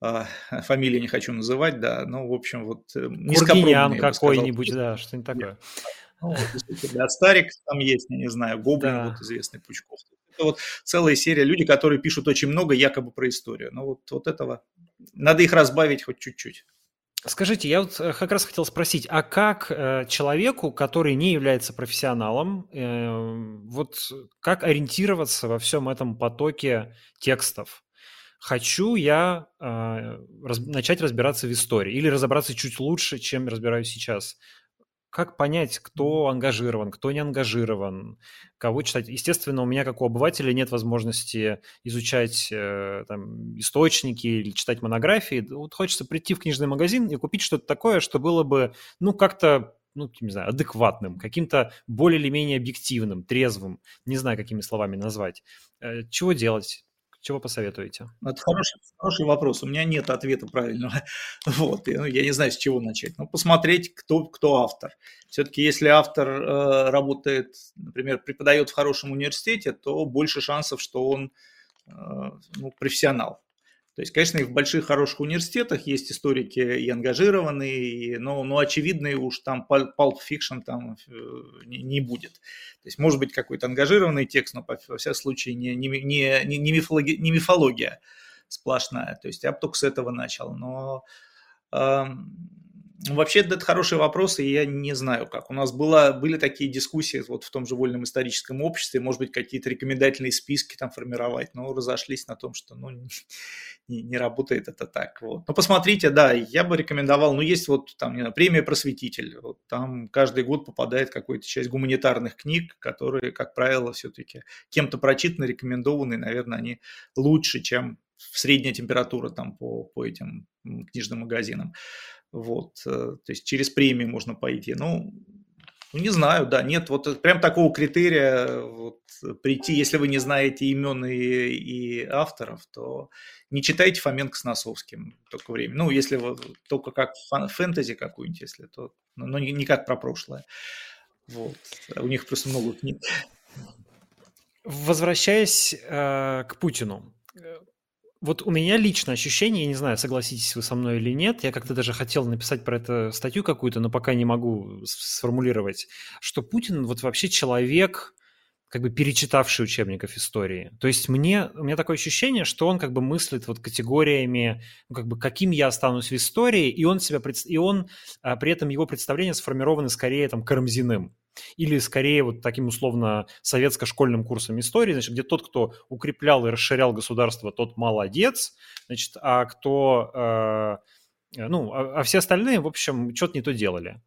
а, фамилии не хочу называть, да, ну, в общем, вот э, Кургинян какой-нибудь, да, что-нибудь такое. Ну, вот, да, Старик там есть, я не знаю, Гоблин, да. вот известный Пучков. Это вот целая серия людей, которые пишут очень много якобы про историю. Но вот, вот этого, надо их разбавить хоть чуть-чуть. Скажите, я вот э, как раз хотел спросить, а как э, человеку, который не является профессионалом, э, вот как ориентироваться во всем этом потоке текстов? Хочу я э, раз, начать разбираться в истории или разобраться чуть лучше, чем разбираюсь сейчас как понять, кто ангажирован, кто не ангажирован, кого читать? Естественно, у меня, как у обывателя, нет возможности изучать э, там, источники или читать монографии. Вот хочется прийти в книжный магазин и купить что-то такое, что было бы, ну, как-то ну, не знаю, адекватным, каким-то более или менее объективным, трезвым, не знаю, какими словами назвать. Э, чего делать? Чего посоветуете? Это хороший, хороший вопрос. У меня нет ответа правильного. Вот. Я, ну, я не знаю, с чего начать. Ну, посмотреть, кто, кто автор. Все-таки, если автор э, работает, например, преподает в хорошем университете, то больше шансов, что он э, ну, профессионал. То есть, конечно, и в больших хороших университетах есть историки и ангажированные, но, но очевидно, уж там pulp fiction там э, не, будет. То есть, может быть, какой-то ангажированный текст, но, во всяком случае, не, не, не, не, мифология, не мифология сплошная. То есть, я бы только с этого начал. Но ну, вообще, это хороший вопрос, и я не знаю как. У нас была, были такие дискуссии вот в том же вольном историческом обществе, может быть, какие-то рекомендательные списки там формировать, но разошлись на том, что ну, не, не работает это так. Вот. Но посмотрите, да, я бы рекомендовал, ну, есть вот там, не знаю, премия «Просветитель», вот, там каждый год попадает какая-то часть гуманитарных книг, которые, как правило, все-таки кем-то прочитаны, рекомендованы, и, наверное, они лучше, чем средняя температура там по, по этим книжным магазинам. Вот, э, то есть через премию можно пойти. Ну, ну, не знаю, да, нет, вот прям такого критерия вот, прийти, если вы не знаете имен и, и авторов, то не читайте Фоменко с Носовским только время. Ну, если вы только как фэнтези какую-нибудь, если то, но, но не как про прошлое. Вот. У них просто много книг. Возвращаясь э, к Путину, вот у меня лично ощущение, я не знаю, согласитесь вы со мной или нет, я как-то даже хотел написать про это статью какую-то, но пока не могу сформулировать, что Путин вот вообще человек, как бы перечитавший учебников истории. То есть мне, у меня такое ощущение, что он как бы мыслит вот категориями, ну, как бы каким я останусь в истории, и он себя, и он, а, при этом его представления сформированы скорее там Карамзиным или скорее вот таким условно советско-школьным курсом истории, значит, где тот, кто укреплял и расширял государство, тот молодец, значит, а кто э, Э, ну, а, а все остальные, в общем, что-то не то делали.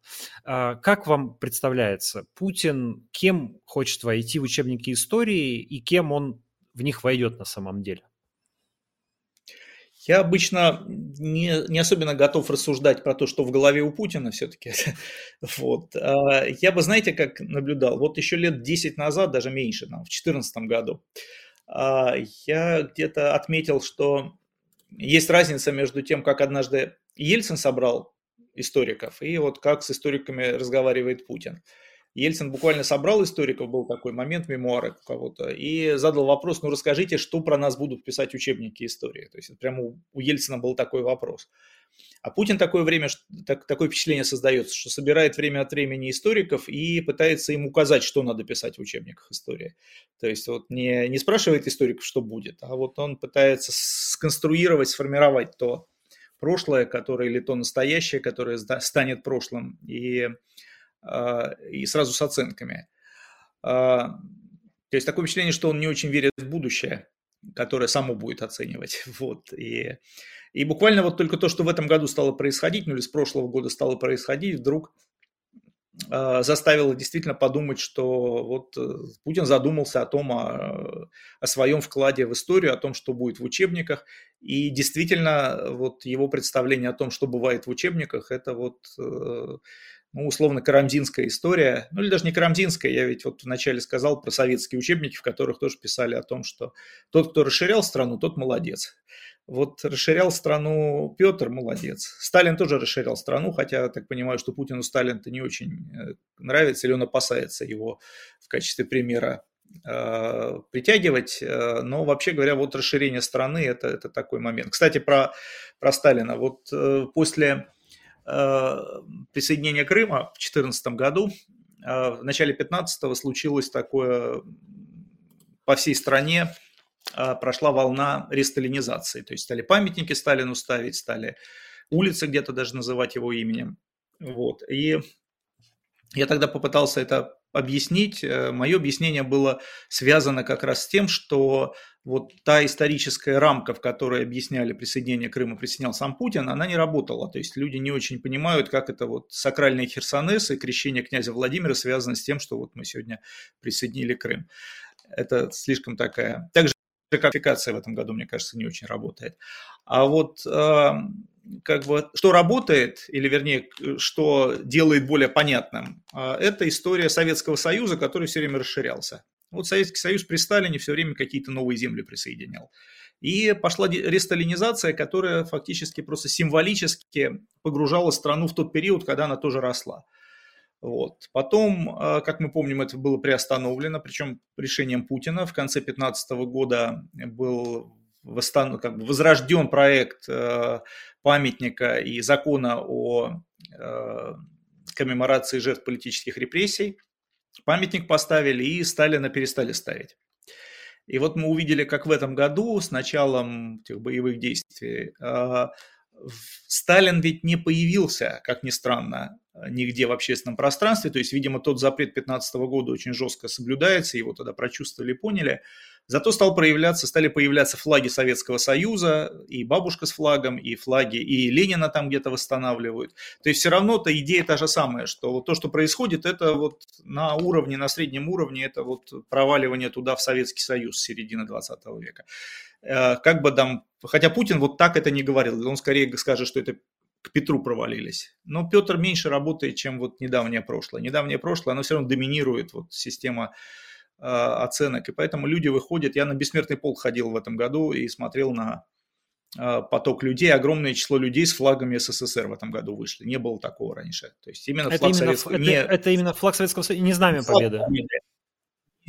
А, как вам представляется, Путин кем хочет войти в учебники истории и кем он в них войдет на самом деле? Я обычно не, не особенно готов рассуждать про то, что в голове у Путина все-таки. вот. А, я бы, знаете, как наблюдал, вот еще лет 10 назад, даже меньше, там, в 2014 году, я где-то отметил, что есть разница между тем, как однажды Ельцин собрал историков, и вот как с историками разговаривает Путин. Ельцин буквально собрал историков, был такой момент, мемуары у кого-то, и задал вопрос, ну расскажите, что про нас будут писать учебники истории. То есть прямо у, Ельцина был такой вопрос. А Путин такое время, так, такое впечатление создается, что собирает время от времени историков и пытается им указать, что надо писать в учебниках истории. То есть вот не, не спрашивает историков, что будет, а вот он пытается сконструировать, сформировать то, прошлое, которое или то настоящее, которое станет прошлым, и, и сразу с оценками. А, то есть такое впечатление, что он не очень верит в будущее, которое само будет оценивать. Вот. И, и буквально вот только то, что в этом году стало происходить, ну или с прошлого года стало происходить, вдруг а, заставило действительно подумать, что вот э, Путин задумался о том, о, о своем вкладе в историю, о том, что будет в учебниках. И действительно, вот его представление о том, что бывает в учебниках, это вот, э, ну, условно, карамзинская история. Ну, или даже не карамзинская, я ведь вот вначале сказал про советские учебники, в которых тоже писали о том, что тот, кто расширял страну, тот молодец. Вот расширял страну Петр, молодец. Сталин тоже расширял страну, хотя, так понимаю, что Путину Сталин-то не очень э, нравится, или он опасается его в качестве примера э, притягивать. Э, но вообще говоря, вот расширение страны это, это такой момент. Кстати, про, про Сталина. Вот после присоединения Крыма в 2014 году, э, в начале 15-го случилось такое по всей стране а, прошла волна ресталинизации. То есть стали памятники Сталину ставить, стали улицы где-то даже называть его именем. Вот. И я тогда попытался это объяснить. Э, Мое объяснение было связано как раз с тем, что вот та историческая рамка, в которой объясняли присоединение Крыма, присоединял сам Путин, она не работала. То есть люди не очень понимают, как это вот сакральные херсонесы, крещение князя Владимира связано с тем, что вот мы сегодня присоединили Крым. Это слишком такая... Также квалификация в этом году, мне кажется, не очень работает. А вот э, как бы что работает, или вернее, что делает более понятным, э, это история Советского Союза, который все время расширялся. Вот Советский Союз при Сталине все время какие-то новые земли присоединял. И пошла ресталинизация, которая фактически просто символически погружала страну в тот период, когда она тоже росла. Вот. Потом, а, как мы помним, это было приостановлено, причем решением Путина. В конце 2015 года был восстан... как бы возрожден проект э, памятника и закона о э, коммеморации жертв политических репрессий. Памятник поставили и Сталина перестали ставить. И вот мы увидели, как в этом году с началом этих боевых действий а, Сталин ведь не появился, как ни странно, нигде в общественном пространстве. То есть, видимо, тот запрет 15 года очень жестко соблюдается, его тогда прочувствовали, поняли. Зато стал проявляться, стали появляться флаги Советского Союза, и бабушка с флагом, и флаги, и Ленина там где-то восстанавливают. То есть все равно-то идея та же самая, что вот то, что происходит, это вот на уровне, на среднем уровне, это вот проваливание туда в Советский Союз середины 20 века. Э, как бы там, хотя Путин вот так это не говорил, он скорее скажет, что это к Петру провалились. Но Петр меньше работает, чем вот недавнее прошлое. Недавнее прошлое, оно все равно доминирует, вот система оценок, и поэтому люди выходят. Я на Бессмертный полк ходил в этом году и смотрел на э, поток людей, огромное число людей с флагами СССР в этом году вышли. Не было такого раньше. То есть именно это флаг именно, Советского... Это, не... это именно флаг Советского Союза, не знамя победы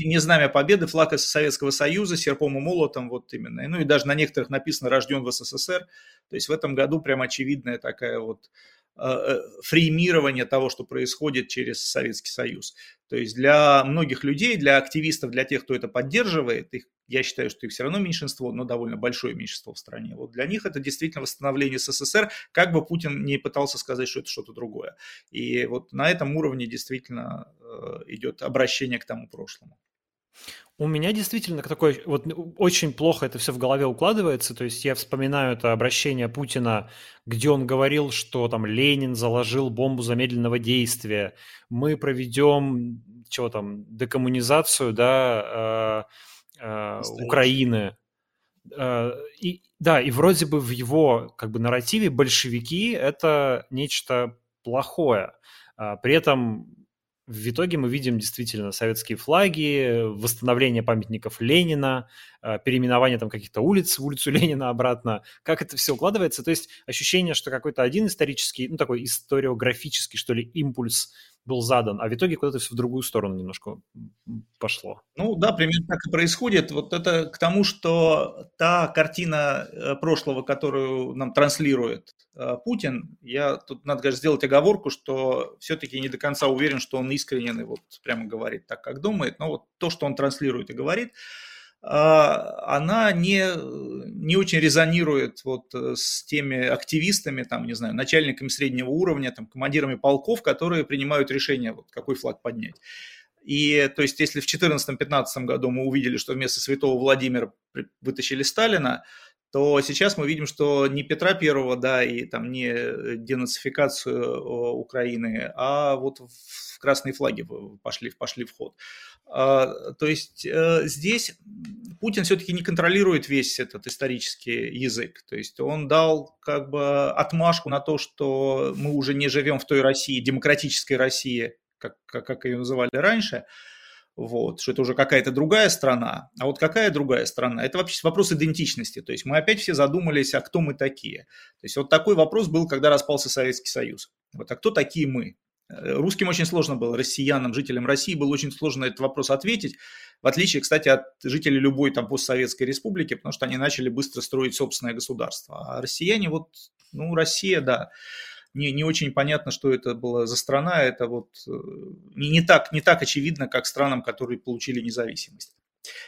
не знамя победы, флаг Советского Союза, серпом и молотом, вот именно. Ну и даже на некоторых написано «рожден в СССР». То есть в этом году прям очевидная такая вот фреймирования того, что происходит через Советский Союз. То есть для многих людей, для активистов, для тех, кто это поддерживает, их, я считаю, что их все равно меньшинство, но довольно большое меньшинство в стране. Вот для них это действительно восстановление СССР, как бы Путин не пытался сказать, что это что-то другое. И вот на этом уровне действительно э, идет обращение к тому прошлому. У меня действительно такой, вот очень плохо это все в голове укладывается, то есть я вспоминаю это обращение Путина, где он говорил, что там Ленин заложил бомбу замедленного действия, мы проведем, чего там, декоммунизацию, да, э, э, Украины. Э, и, да, и вроде бы в его как бы нарративе большевики это нечто плохое. А при этом в итоге мы видим действительно советские флаги, восстановление памятников Ленина, э, переименование там каких-то улиц в улицу Ленина обратно. Как это все укладывается? То есть ощущение, что какой-то один исторический, ну такой историографический, что ли, импульс был задан, а в итоге куда-то все в другую сторону немножко пошло. Ну да, примерно так и происходит. Вот это к тому, что та картина э, прошлого, которую нам транслирует э, Путин, я тут надо, конечно, сделать оговорку, что все-таки не до конца уверен, что он искренен и вот прямо говорит так, как думает, но вот то, что он транслирует и говорит, она не, не очень резонирует вот э, с теми активистами, там, не знаю, начальниками среднего уровня, там, командирами полков, которые принимают решение, вот, какой флаг поднять. И то есть, если в 2014-2015 году мы увидели, что вместо святого Владимира вытащили Сталина, то сейчас мы видим, что не Петра Первого, да, и там не денацификацию Украины, а вот в красные флаги пошли, пошли в ход. А, то есть э, здесь Путин все-таки не контролирует весь этот исторический язык. То есть он дал как бы отмашку на то, что мы уже не живем в той России, демократической России, как, как, как ее называли раньше, вот, что это уже какая-то другая страна. А вот какая другая страна? Это вообще вопрос идентичности. То есть мы опять все задумались, а кто мы такие? То есть вот такой вопрос был, когда распался Советский Союз. Вот, а кто такие мы? Э, русским очень сложно было, россиянам, жителям России было очень сложно этот вопрос ответить, в отличие, кстати, от жителей любой там постсоветской республики, потому что они начали быстро строить собственное государство. А россияне вот, ну, Россия, да, не, не очень понятно, что это была за страна, это вот э, не, не, так, не так очевидно, как странам, которые получили независимость.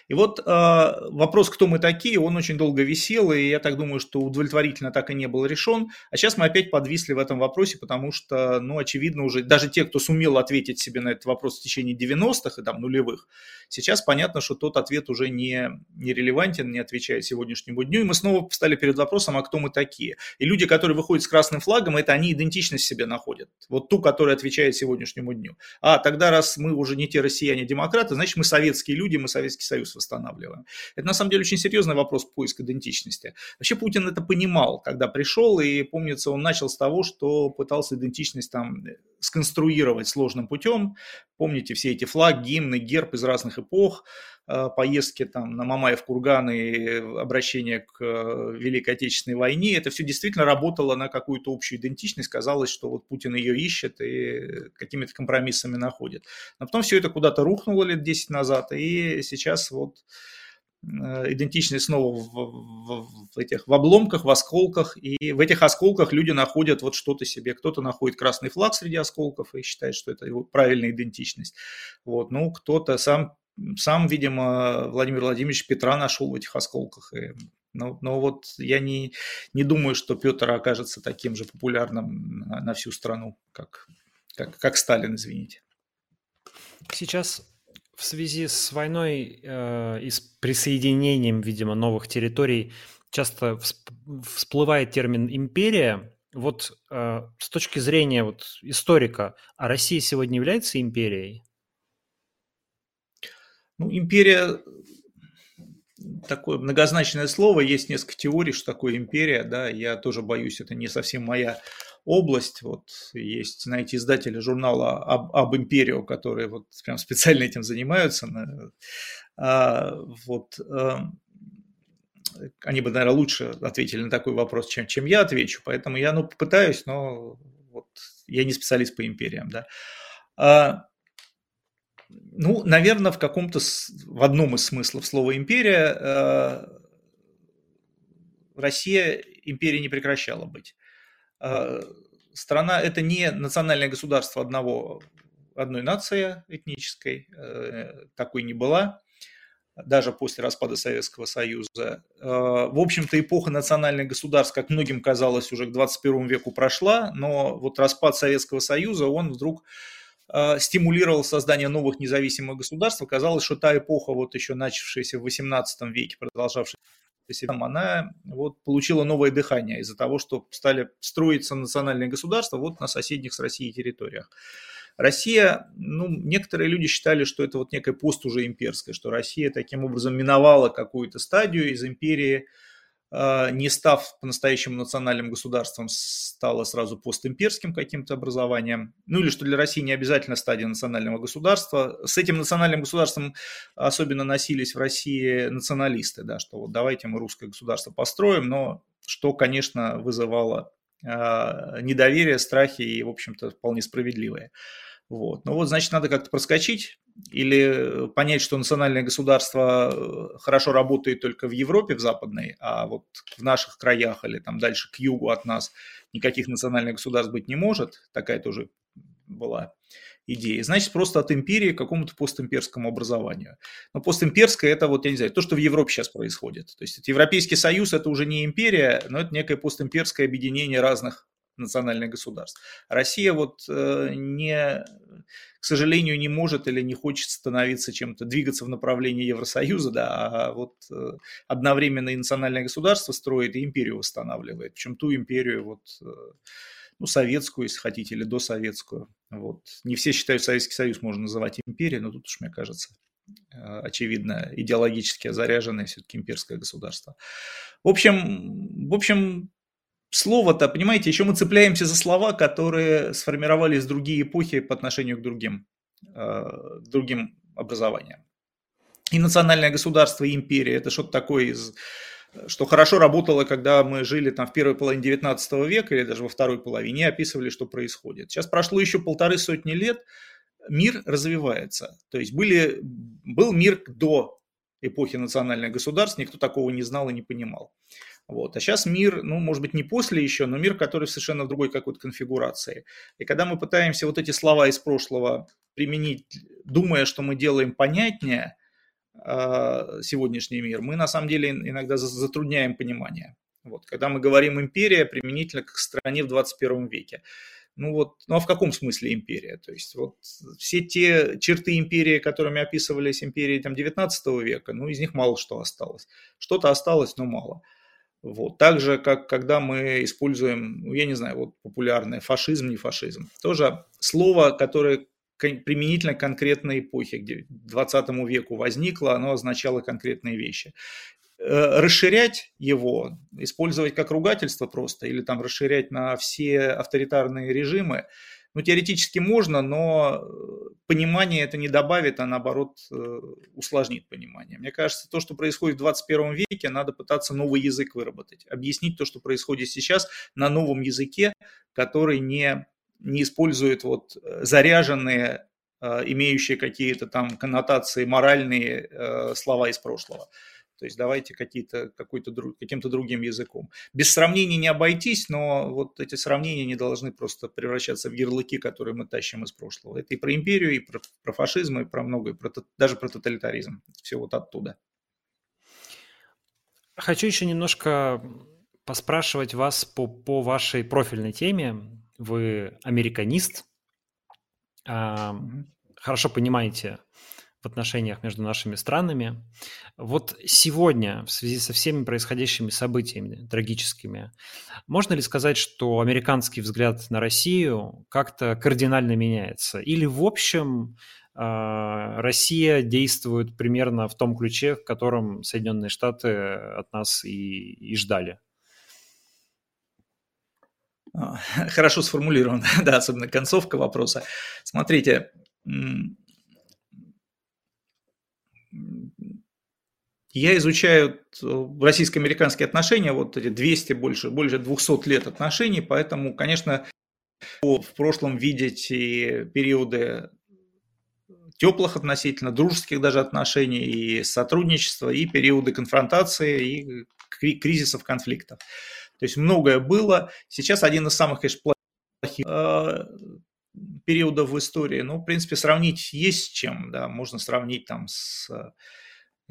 И вот э, вопрос, кто мы такие, он очень долго висел, и я так думаю, что удовлетворительно так и не был решен. А сейчас мы опять подвисли в этом вопросе, потому что, ну, очевидно уже, даже те, кто сумел ответить себе на этот вопрос в течение 90-х и там нулевых, сейчас понятно, что тот ответ уже не, не релевантен, не отвечает сегодняшнему дню, и мы снова встали перед вопросом, а кто мы такие? И люди, которые выходят с красным флагом, это они идентичность себе находят, вот ту, которая отвечает сегодняшнему дню. А тогда, раз мы уже не те россияне-демократы, значит, мы советские люди, мы Советский Союз восстанавливаем. Это на самом деле очень серьезный вопрос поиска идентичности. Вообще Путин это понимал, когда пришел, и помнится, он начал с того, что пытался идентичность там сконструировать сложным путем. Помните все эти флаг, гимны, герб из разных эпох, э, поездки там на Мамаев курган и обращение к э, Великой Отечественной войне, это все действительно работало на какую-то общую идентичность. Казалось, что вот Путин ее ищет и какими-то компромиссами находит. Но потом все это куда-то рухнуло лет 10 назад, и сейчас вот Э, идентичность снова в, в, в этих в обломках, в осколках, и в этих осколках люди находят вот что-то себе. Кто-то находит красный флаг среди осколков и считает, что это его правильная идентичность. Вот. Ну, кто-то сам, сам, видимо, Владимир Владимирович Петра нашел в этих осколках. И, но, но вот я не, не думаю, что Петр окажется таким же популярным на, на всю страну, как, как, как Сталин, извините. Сейчас в связи с войной э, и с присоединением, видимо, новых территорий часто всплывает термин «империя». Вот э, с точки зрения вот, историка, а Россия сегодня является империей? Ну, империя такое многозначное слово, есть несколько теорий, что такое империя, да, я тоже боюсь, это не совсем моя область. Вот есть, знаете, издатели журнала об, об Империо, которые вот прям специально этим занимаются. А, вот эм, они бы, наверное, лучше ответили на такой вопрос, чем, чем я отвечу. Поэтому я, ну, попытаюсь, но вот я не специалист по империям, да. А, ну, наверное, в каком-то, в одном из смыслов слова империя э, Россия империей не прекращала быть. А, страна это не национальное государство одного, одной нации этнической, э, такой не была, даже после распада Советского Союза. В общем-то, эпоха национальных государств, как многим казалось, уже к 21 веку прошла, но вот распад Советского Союза, он вдруг стимулировал создание новых независимых государств. Казалось, что та эпоха, вот еще начавшаяся в 18 веке, продолжавшаяся она вот получила новое дыхание из-за того, что стали строиться национальные государства вот на соседних с Россией территориях. Россия, ну, некоторые люди считали, что это вот некая пост уже имперская, что Россия таким образом миновала какую-то стадию из империи, не став по-настоящему национальным государством, стала сразу постимперским каким-то образованием. Ну или что для России не обязательно стадия национального государства. С этим национальным государством особенно носились в России националисты, да, что вот давайте мы русское государство построим, но что, конечно, вызывало э, недоверие, страхи и, в общем-то, вполне справедливые. Вот. Ну вот, значит, надо как-то проскочить или понять, что национальное государство э, хорошо работает только в Европе, в западной, а вот в наших краях или там дальше к югу от нас никаких национальных государств быть не может. Такая тоже была идея. Значит, просто от империи к какому-то постимперскому образованию. Но постимперское это вот, я не знаю, то, что в Европе сейчас происходит. То есть Европейский Союз это уже не империя, но это некое постимперское объединение разных национальных государств. Россия вот э, не, к сожалению, не может или не хочет становиться чем-то, двигаться в направлении Евросоюза, да, а вот э, одновременно и национальное государство строит, и империю восстанавливает. Причем ту империю, вот, э, ну, советскую, если хотите, или досоветскую. Вот. Не все считают Советский Союз можно называть империей, но тут уж, мне кажется, очевидно, идеологически заряженное все-таки имперское государство. В общем, в общем, слово-то, понимаете, еще мы цепляемся за слова, которые сформировались в другие эпохи по отношению к другим, э, к другим образованиям. И национальное государство, и империя – это что-то такое из что хорошо работало, когда мы жили там в первой половине 19 века или даже во второй половине, описывали, что происходит. Сейчас прошло еще полторы сотни лет, мир развивается. То есть были, был мир до эпохи национальных государств, никто такого не знал и не понимал. Вот. А сейчас мир, ну, может быть, не после еще, но мир, который совершенно в другой какой-то конфигурации. И когда мы пытаемся вот эти слова из прошлого применить, думая, что мы делаем понятнее э, сегодняшний мир, мы на самом деле иногда затрудняем понимание. Вот. Когда мы говорим империя, применительно к стране в 21 веке. Ну вот, ну а в каком смысле империя? То есть вот все те черты империи, которыми описывались империи там 19 века, ну из них мало что осталось. Что-то осталось, но мало. Вот. Так же, как когда мы используем, ну, я не знаю, вот популярное фашизм, не фашизм. Тоже слово, которое применительно конкретной эпохе, где 20 веку возникло, оно означало конкретные вещи. Э, расширять его, использовать как ругательство просто, или там расширять на все авторитарные режимы – ну, теоретически можно, но э, понимание это не добавит, а наоборот э, усложнит понимание. Мне кажется, то, что происходит в 21 веке, надо пытаться новый язык выработать, объяснить то, что происходит сейчас на новом языке, который не, не использует вот э, заряженные, имеющие какие-то там коннотации моральные слова из прошлого. То есть давайте какие-то, какой-то, каким-то другим языком. Без сравнений не обойтись, но вот эти сравнения не должны просто превращаться в ярлыки, которые мы тащим из прошлого. Это и про империю, и про, про фашизм, и про многое, про, даже про тоталитаризм. Все вот оттуда. Хочу еще немножко поспрашивать вас по, по вашей профильной теме. Вы американист, хорошо понимаете в отношениях между нашими странами. Вот сегодня, в связи со всеми происходящими событиями трагическими, можно ли сказать, что американский взгляд на Россию как-то кардинально меняется? Или в общем а, Россия действует примерно в том ключе, в котором Соединенные Штаты от нас и, и ждали? А, хорошо сформулировано, да, особенно концовка вопроса. Смотрите, я изучаю э, российско-американские отношения, вот эти 200, больше, больше 200 лет отношений, поэтому, конечно, в прошлом видеть и периоды теплых относительно, дружеских даже отношений, и сотрудничества, и периоды конфронтации, и кризисов, конфликтов. То есть многое было. Сейчас один из самых, конечно, периодов в истории, ну, в принципе, сравнить есть с чем, да, можно сравнить там с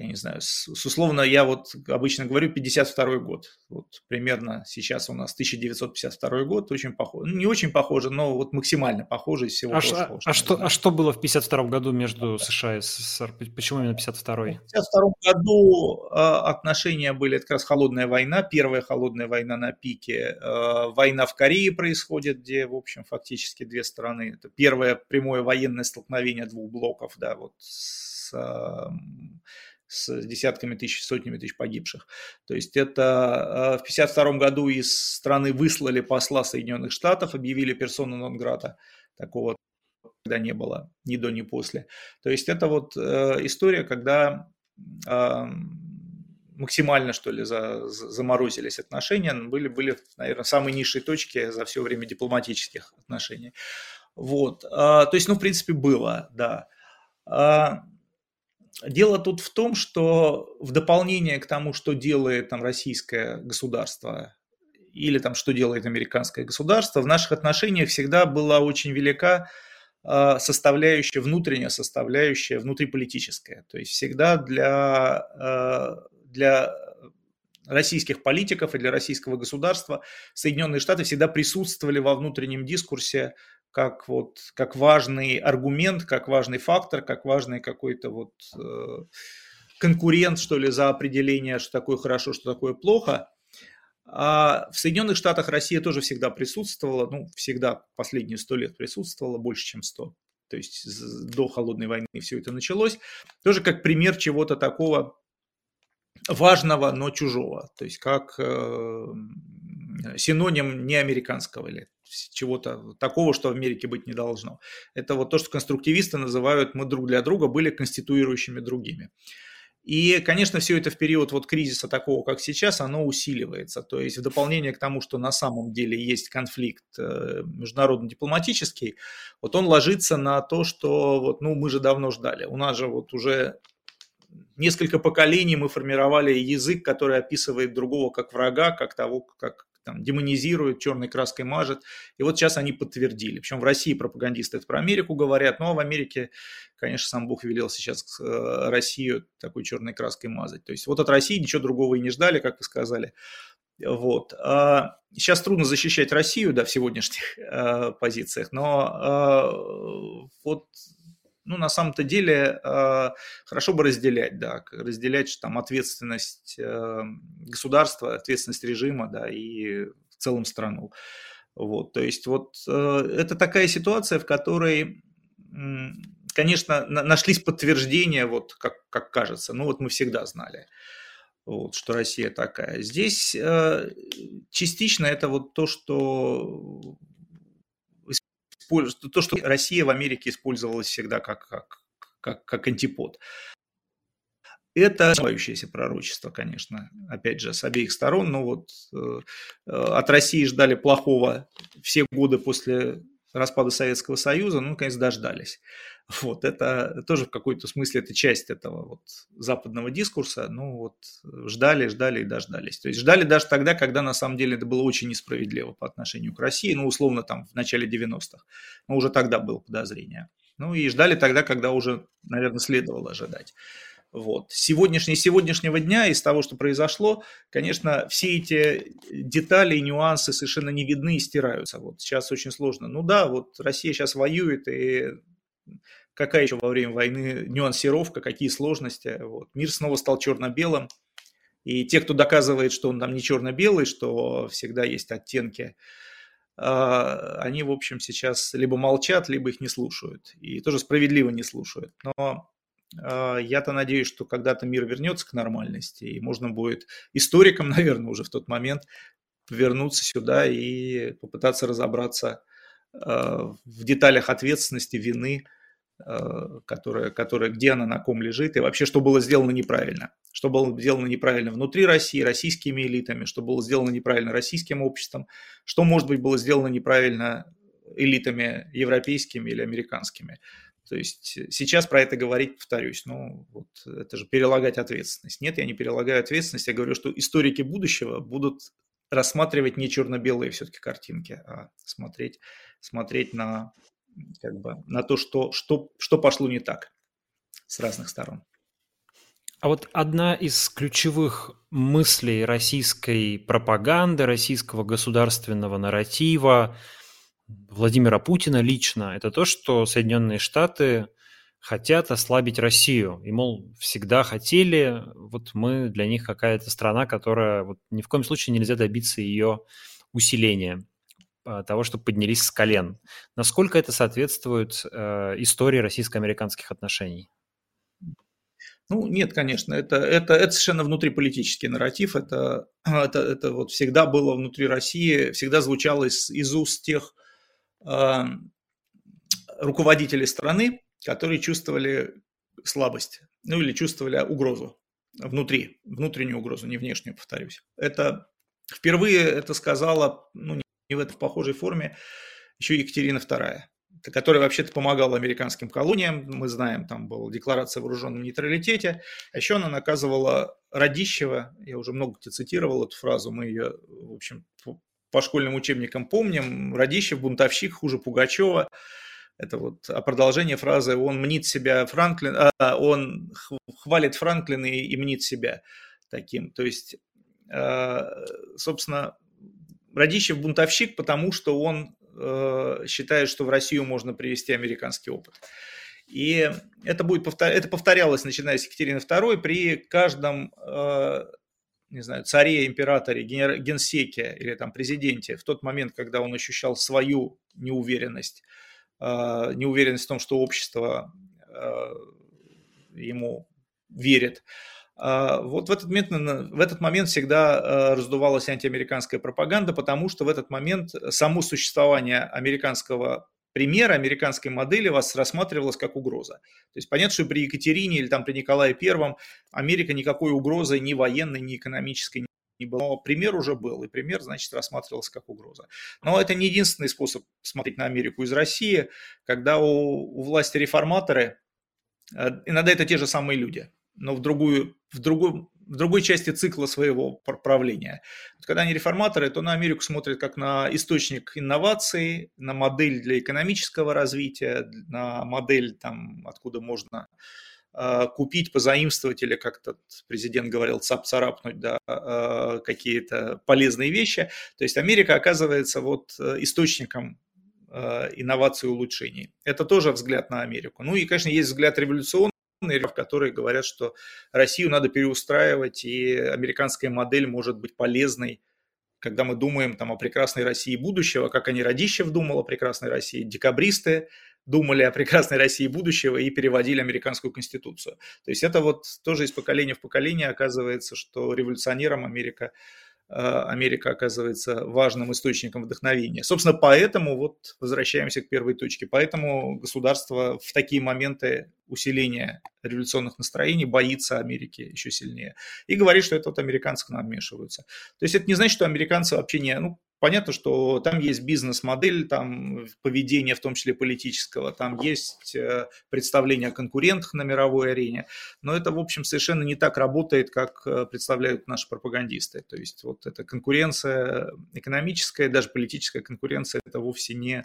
я не знаю, с, с условно, я вот обычно говорю 52 год. Вот примерно сейчас у нас 1952 год, очень похоже. Ну, не очень похоже, но вот максимально похоже из всего а прошлого. А, что, а что было в 52 году между США и СССР? Почему именно 52-й? В 52 году э, отношения были, это как раз холодная война, первая холодная война на пике. Э, война в Корее происходит, где, в общем, фактически две страны. Это первое прямое военное столкновение двух блоков, да, вот с с десятками тысяч, сотнями тысяч погибших. То есть это э, в 1952 году из страны выслали посла Соединенных Штатов, объявили персону нон-грата. Такого когда не было ни до, ни после. То есть это вот э, история, когда э, максимально, что ли, за, заморозились отношения, были, были, наверное, самые низшие точки за все время дипломатических отношений. Вот. То есть, ну, в принципе, было, да. Дело тут в том, что в дополнение к тому, что делает там российское государство или там что делает американское государство, в наших отношениях всегда была очень велика а, составляющая, внутренняя составляющая, внутриполитическая. То есть всегда для, а, для российских политиков и для российского государства Соединенные Штаты всегда присутствовали во внутреннем дискурсе как вот как важный аргумент, как важный фактор, как важный какой-то вот э, конкурент, что ли, за определение, что такое хорошо, что такое плохо. А в Соединенных Штатах Россия тоже всегда присутствовала, ну, всегда последние сто лет присутствовала, больше, чем сто. То есть до холодной войны все это началось. Тоже как пример чего-то такого важного, но чужого. То есть как э, синоним не американского или чего-то такого, что в Америке быть не должно. Это вот то, что конструктивисты называют «мы друг для друга были конституирующими другими». И, конечно, все это в период вот кризиса такого, как сейчас, оно усиливается. То есть в дополнение к тому, что на самом деле есть конфликт э, международно-дипломатический, вот он ложится на то, что вот, ну, мы же давно ждали. У нас же вот уже несколько поколений мы формировали язык, который описывает другого как врага, как того, как там, демонизирует, черной краской мажет. И вот сейчас они подтвердили. Причем в России пропагандисты это про Америку говорят, а в Америке, конечно, сам Бог велел сейчас э, Россию такой черной краской мазать. То есть вот от России ничего другого и не ждали, как вы сказали. Вот. А сейчас трудно защищать Россию, да, в сегодняшних э, позициях, но э, вот ну, на самом-то деле, э, хорошо бы разделять, да, разделять там ответственность э, государства, ответственность режима, да, и в целом страну. Вот, то есть вот э, это такая ситуация, в которой, конечно, нашлись подтверждения, вот как, как кажется, ну вот мы всегда знали, вот, что Россия такая. Здесь частично это вот то, что то, что Россия в Америке использовалась всегда как, как, как, как антипод. Это сбывающееся пророчество, конечно, опять же, с обеих сторон. Но вот э, э, от России ждали плохого все годы после распада Советского Союза, ну, наконец, дождались. Вот, это тоже в какой-то смысле это часть этого вот западного дискурса. Ну, вот ждали, ждали и дождались. То есть ждали даже тогда, когда на самом деле это было очень несправедливо по отношению к России, ну, условно, там, в начале 90-х. Но уже тогда было подозрение. Ну, и ждали тогда, когда уже, наверное, следовало ожидать. Вот. Сегодняшний, сегодняшнего дня из того, что произошло, конечно, все эти детали и нюансы совершенно не видны и стираются. Вот сейчас очень сложно. Ну да, вот Россия сейчас воюет, и какая еще во время войны нюансировка, какие сложности. Вот. Мир снова стал черно-белым. И те, кто доказывает, что он там не черно-белый, что всегда есть оттенки, а, они, в общем, сейчас либо молчат, либо их не слушают. И тоже справедливо не слушают. Но я-то надеюсь, что когда-то мир вернется к нормальности, и можно будет историкам, наверное, уже в тот момент вернуться сюда и попытаться разобраться а, в деталях ответственности, вины, а, которая, которая, где она, на ком лежит, и вообще, что было сделано неправильно. Что было сделано неправильно внутри России, российскими элитами, что было сделано неправильно российским обществом, что, может быть, было сделано неправильно элитами европейскими или американскими. То есть сейчас про это говорить, повторюсь, ну, вот это же перелагать ответственность. Нет, я не перелагаю ответственность, я говорю, что историки будущего будут рассматривать не черно-белые все-таки картинки, а смотреть, смотреть на, как бы, на то, что, что, что пошло не так с разных сторон. А вот одна из ключевых мыслей российской пропаганды, российского государственного нарратива Владимира Путина лично, это то, что Соединенные Штаты хотят ослабить Россию. И, мол, всегда хотели, вот мы для них какая-то страна, которая вот ни в коем случае нельзя добиться ее усиления, а, того, чтобы поднялись с колен. Насколько это соответствует э, истории российско-американских отношений? Ну, нет, конечно, это, это, это совершенно внутриполитический нарратив, это, это, это вот всегда было внутри России, всегда звучало из, из уст тех руководителей страны, которые чувствовали слабость, ну или чувствовали угрозу внутри, внутреннюю угрозу, не внешнюю, повторюсь. Это впервые это сказала, ну не в этой в похожей форме, еще Екатерина II которая вообще-то помогала американским колониям. Мы знаем, там была декларация о вооруженном нейтралитете. А еще она наказывала Радищева, я уже много цитировал эту фразу, мы ее, в общем, по школьным учебникам помним. Радищев, бунтовщик, хуже Пугачева. Это вот а продолжение фразы «он мнит себя Франклин», а, он хвалит Франклина и, и мнит себя таким. То есть, а, собственно, Радищев бунтовщик, потому что он Э, считает, что в Россию можно привести американский опыт. И это, будет повтор... это повторялось, начиная с Екатерины II, при каждом э, не знаю, царе, императоре, генсеке или там президенте в тот момент, когда он ощущал свою неуверенность, э, неуверенность в том, что общество ему верит, а, вот в этот момент, в этот момент всегда а, раздувалась антиамериканская пропаганда, потому что в этот момент само существование американского примера, американской модели вас рассматривалось как угроза. То есть понятно, что при Екатерине или там при Николае Первом Америка никакой угрозы ни военной, ни экономической не было. Но пример уже был, и пример, значит, рассматривался как угроза. Но это не единственный способ смотреть на Америку из России, когда у, у власти реформаторы, э, иногда это те же самые люди, но в другую, в другую, в другой части цикла своего правления. Когда они реформаторы, то на Америку смотрят как на источник инноваций, на модель для экономического развития, на модель, там, откуда можно э, купить, позаимствовать или, как то президент говорил, цап-царапнуть да, э, какие-то полезные вещи. То есть Америка оказывается вот э, источником инноваций и улучшений. Это тоже взгляд на Америку. Ну и, конечно, есть взгляд революционный, которые говорят, что Россию надо переустраивать, и американская модель может быть полезной, когда мы думаем там, о прекрасной России будущего, как они Радищев думал о прекрасной России, декабристы думали о прекрасной России будущего и переводили американскую конституцию. То есть это вот тоже из поколения в поколение оказывается, что революционерам Америка Америка оказывается важным источником вдохновения. Собственно, поэтому, вот возвращаемся к первой точке, поэтому государство в такие моменты усиления революционных настроений боится Америки еще сильнее. И говорит, что это вот американцы к нам вмешиваются. То есть это не значит, что американцы вообще не... Ну, Понятно, что там есть бизнес-модель, там поведение, в том числе политического, там есть э, представление о конкурентах на мировой арене, но это, в общем, совершенно не так работает, как э, представляют наши пропагандисты. То есть вот эта конкуренция экономическая, даже политическая конкуренция, это вовсе не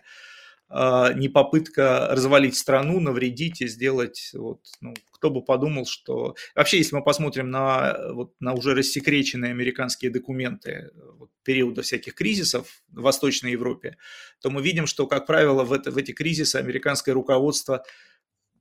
не попытка развалить страну, навредить и сделать, вот, ну, кто бы подумал, что... Вообще, если мы посмотрим на, вот, на уже рассекреченные американские документы вот, периода всяких кризисов в Восточной Европе, то мы видим, что, как правило, в, это, в эти кризисы американское руководство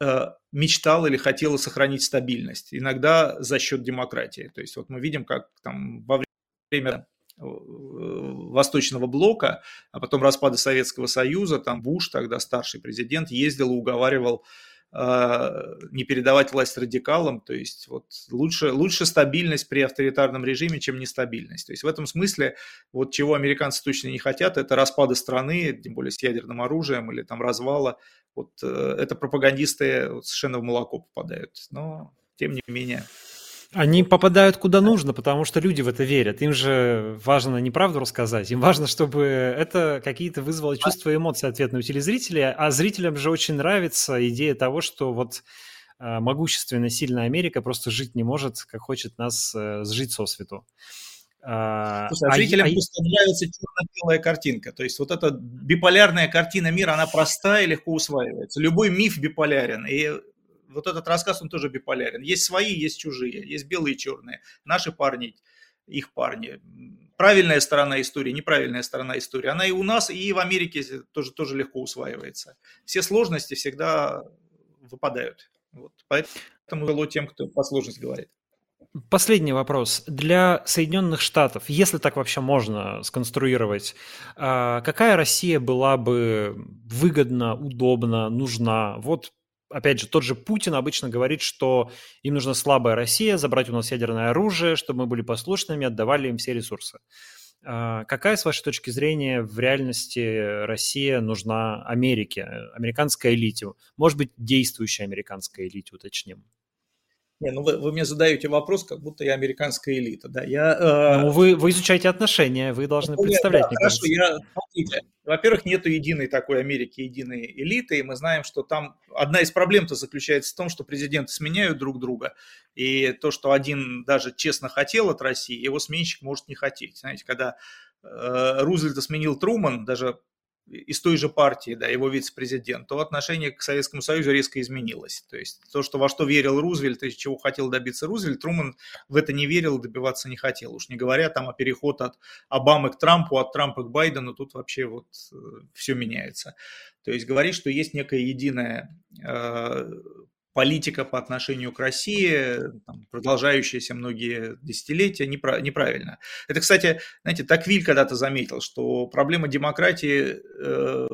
э, мечтало или хотело сохранить стабильность, иногда за счет демократии. То есть вот мы видим, как там во время Восточного блока, а потом распада Советского Союза, там Буш, тогда старший президент, ездил и уговаривал э, не передавать власть радикалам, то есть вот лучше, лучше стабильность при авторитарном режиме, чем нестабильность. То есть в этом смысле вот чего американцы точно не хотят, это распады страны, тем более с ядерным оружием или там развала. Вот э, это пропагандисты совершенно в молоко попадают. Но тем не менее они попадают куда нужно, потому что люди в это верят. Им же важно не правду рассказать, им важно, чтобы это какие-то вызвало чувства и эмоции ответные у телезрителей, а зрителям же очень нравится идея того, что вот э, могущественная, сильная Америка просто жить не может, как хочет нас э, сжить со свету. А, Слушай, а, а зрителям а... просто нравится черно-белая картинка. То есть вот эта биполярная картина мира, она простая и легко усваивается. Любой миф биполярен. И вот этот рассказ, он тоже биполярен. Есть свои, есть чужие, есть белые и черные. Наши парни, их парни. Правильная сторона истории, неправильная сторона истории. Она и у нас, и в Америке тоже, тоже легко усваивается. Все сложности всегда выпадают. Вот. Поэтому вело тем, кто по сложности говорит. Последний вопрос. Для Соединенных Штатов, если так вообще можно сконструировать, а, какая Россия была бы выгодна, удобна, нужна? Вот опять же, тот же Путин обычно говорит, что им нужна слабая Россия, забрать у нас ядерное оружие, чтобы мы были послушными, отдавали им все ресурсы. А, какая, с вашей точки зрения, в реальности Россия нужна Америке, американской элите? Может быть, действующей американской элите, уточним? Не, ну вы, вы мне задаете вопрос, как будто я американская элита, да? Я, э... Ну, вы, вы изучаете отношения, вы должны ну, представлять. Да, хорошо, я, смотрите, во-первых, нету единой такой Америки, единой элиты, и мы знаем, что там одна из проблем-то заключается в том, что президенты сменяют друг друга, и то, что один даже честно хотел от России, его сменщик может не хотеть. Знаете, когда э, Рузвельта сменил Труман, даже из той же партии, да, его вице-президент, то отношение к Советскому Союзу резко изменилось. То есть то, что во что верил Рузвельт и чего хотел добиться Рузвельт, Труман в это не верил, добиваться не хотел. Уж не говоря там о переход от Обамы к Трампу, от Трампа к Байдену, тут вообще вот э, все меняется. То есть говорить, что есть некая единая э, политика по отношению к России, там, продолжающаяся многие десятилетия, неправ, неправильно. Это, кстати, знаете, Таквиль когда-то заметил, что проблема демократии, э,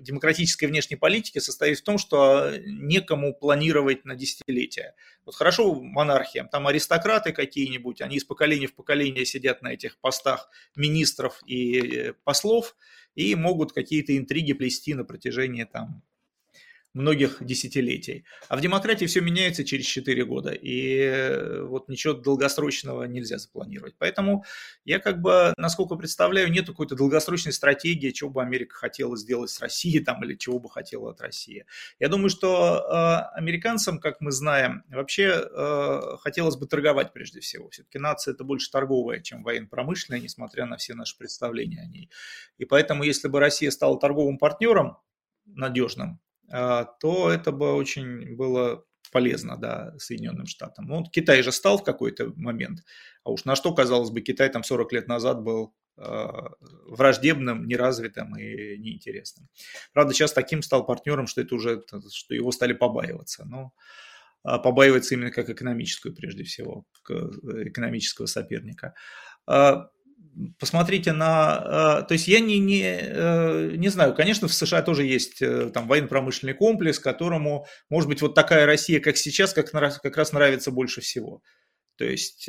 демократической внешней политики состоит в том, что некому планировать на десятилетия. Вот хорошо монархиям, там аристократы какие-нибудь, они из поколения в поколение сидят на этих постах министров и э, послов, и могут какие-то интриги плести на протяжении там многих десятилетий. А в демократии все меняется через 4 года, и э, вот ничего долгосрочного нельзя запланировать. Поэтому я как бы, насколько представляю, нет какой-то долгосрочной стратегии, чего бы Америка хотела сделать с Россией там, или чего бы хотела от России. Я думаю, что э, американцам, как мы знаем, вообще э, хотелось бы торговать прежде всего. Все-таки нация это больше торговая, чем военно-промышленная, несмотря на все наши представления о ней. И поэтому, если бы Россия стала торговым партнером, надежным, то это бы очень было полезно, да, Соединенным Штатам. Ну, Китай же стал в какой-то момент, а уж на что, казалось бы, Китай там 40 лет назад был э, враждебным, неразвитым и неинтересным. Правда, сейчас таким стал партнером, что это уже, что его стали побаиваться. Но а, побаивается именно как экономическую, прежде всего, э, экономического соперника. Посмотрите на... Э, то есть я не, не, э, не знаю, конечно, в США тоже есть э, там военно-промышленный комплекс, которому, может быть, вот такая Россия, как сейчас, как, как раз нравится больше всего. То есть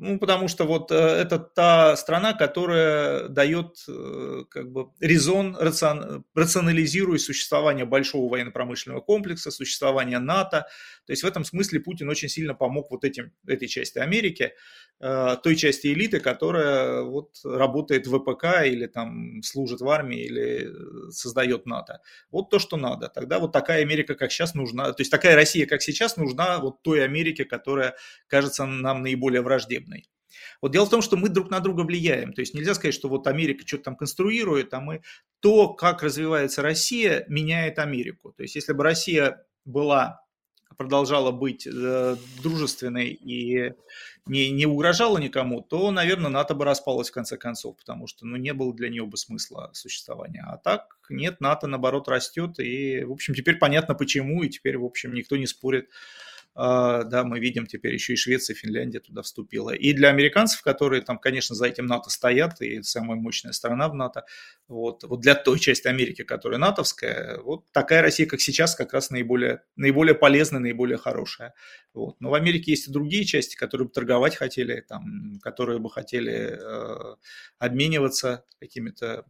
ну, потому что вот э, это та страна, которая дает э, как бы резон, рацион, рационализирует существование большого военно-промышленного комплекса, существование НАТО. То есть в этом смысле Путин очень сильно помог вот этим, этой части Америки, э, той части элиты, которая вот работает в ВПК или там служит в армии или создает НАТО. Вот то, что надо. Тогда вот такая Америка, как сейчас, нужна. То есть такая Россия, как сейчас, нужна вот той Америке, которая кажется нам наиболее враждебной враждебной. Вот дело в том, что мы друг на друга влияем. То есть нельзя сказать, что вот Америка что-то там конструирует, а мы то, как развивается Россия, меняет Америку. То есть если бы Россия была продолжала быть э, дружественной и не, не угрожала никому, то, наверное, НАТО бы распалось в конце концов, потому что ну, не было для нее бы смысла существования. А так нет, НАТО, наоборот, растет, и, в общем, теперь понятно почему, и теперь, в общем, никто не спорит да, мы видим теперь еще и Швеция, Финляндия туда вступила. И для американцев, которые там, конечно, за этим НАТО стоят, и самая мощная страна в НАТО, вот, вот для той части Америки, которая натовская, вот такая Россия, как сейчас, как раз наиболее, наиболее полезная, наиболее хорошая. Вот. Но в Америке есть и другие части, которые бы торговать хотели, там, которые бы хотели э, обмениваться какими-то а,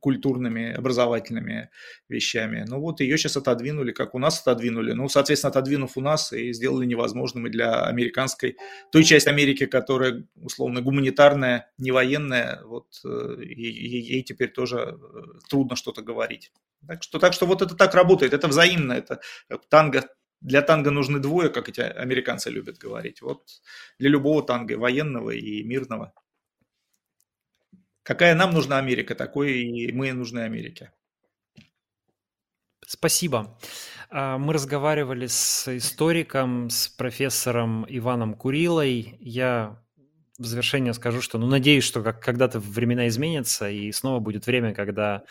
культурными, образовательными вещами. Ну вот ее сейчас отодвинули, как у нас отодвинули. Ну, соответственно, отодвинув у нас и сделали невозможным и для американской, той части Америки, которая условно гуманитарная, не военная, вот э, ей теперь тоже э, трудно что-то говорить. Так что, так что вот это так работает, это взаимно, это танго, для танго нужны двое, как эти американцы любят говорить. Вот для любого танго, военного и мирного. Какая нам нужна Америка, такой и мы нужны Америке. Спасибо. А, мы разговаривали с историком, с профессором Иваном Курилой. Я в завершение скажу, что ну, надеюсь, что как, когда-то времена изменятся, и снова будет время, когда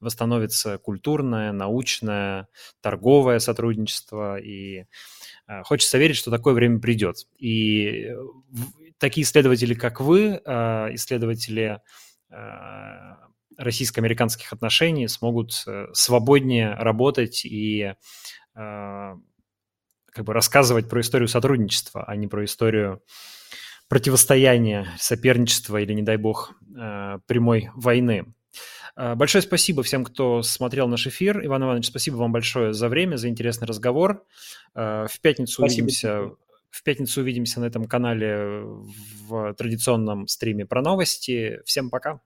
восстановится культурное, научное, торговое сотрудничество, и э, хочется верить, что такое время придет. И такие исследователи, как вы, э, исследователи э, российско-американских отношений смогут э, свободнее работать и э, как бы рассказывать про историю сотрудничества, а не про историю противостояния, соперничества или, не дай бог, э, прямой войны. Большое спасибо всем, кто смотрел наш эфир. Иван Иванович, спасибо вам большое за время, за интересный разговор. В пятницу спасибо. увидимся. В пятницу увидимся на этом канале в традиционном стриме про новости. Всем пока.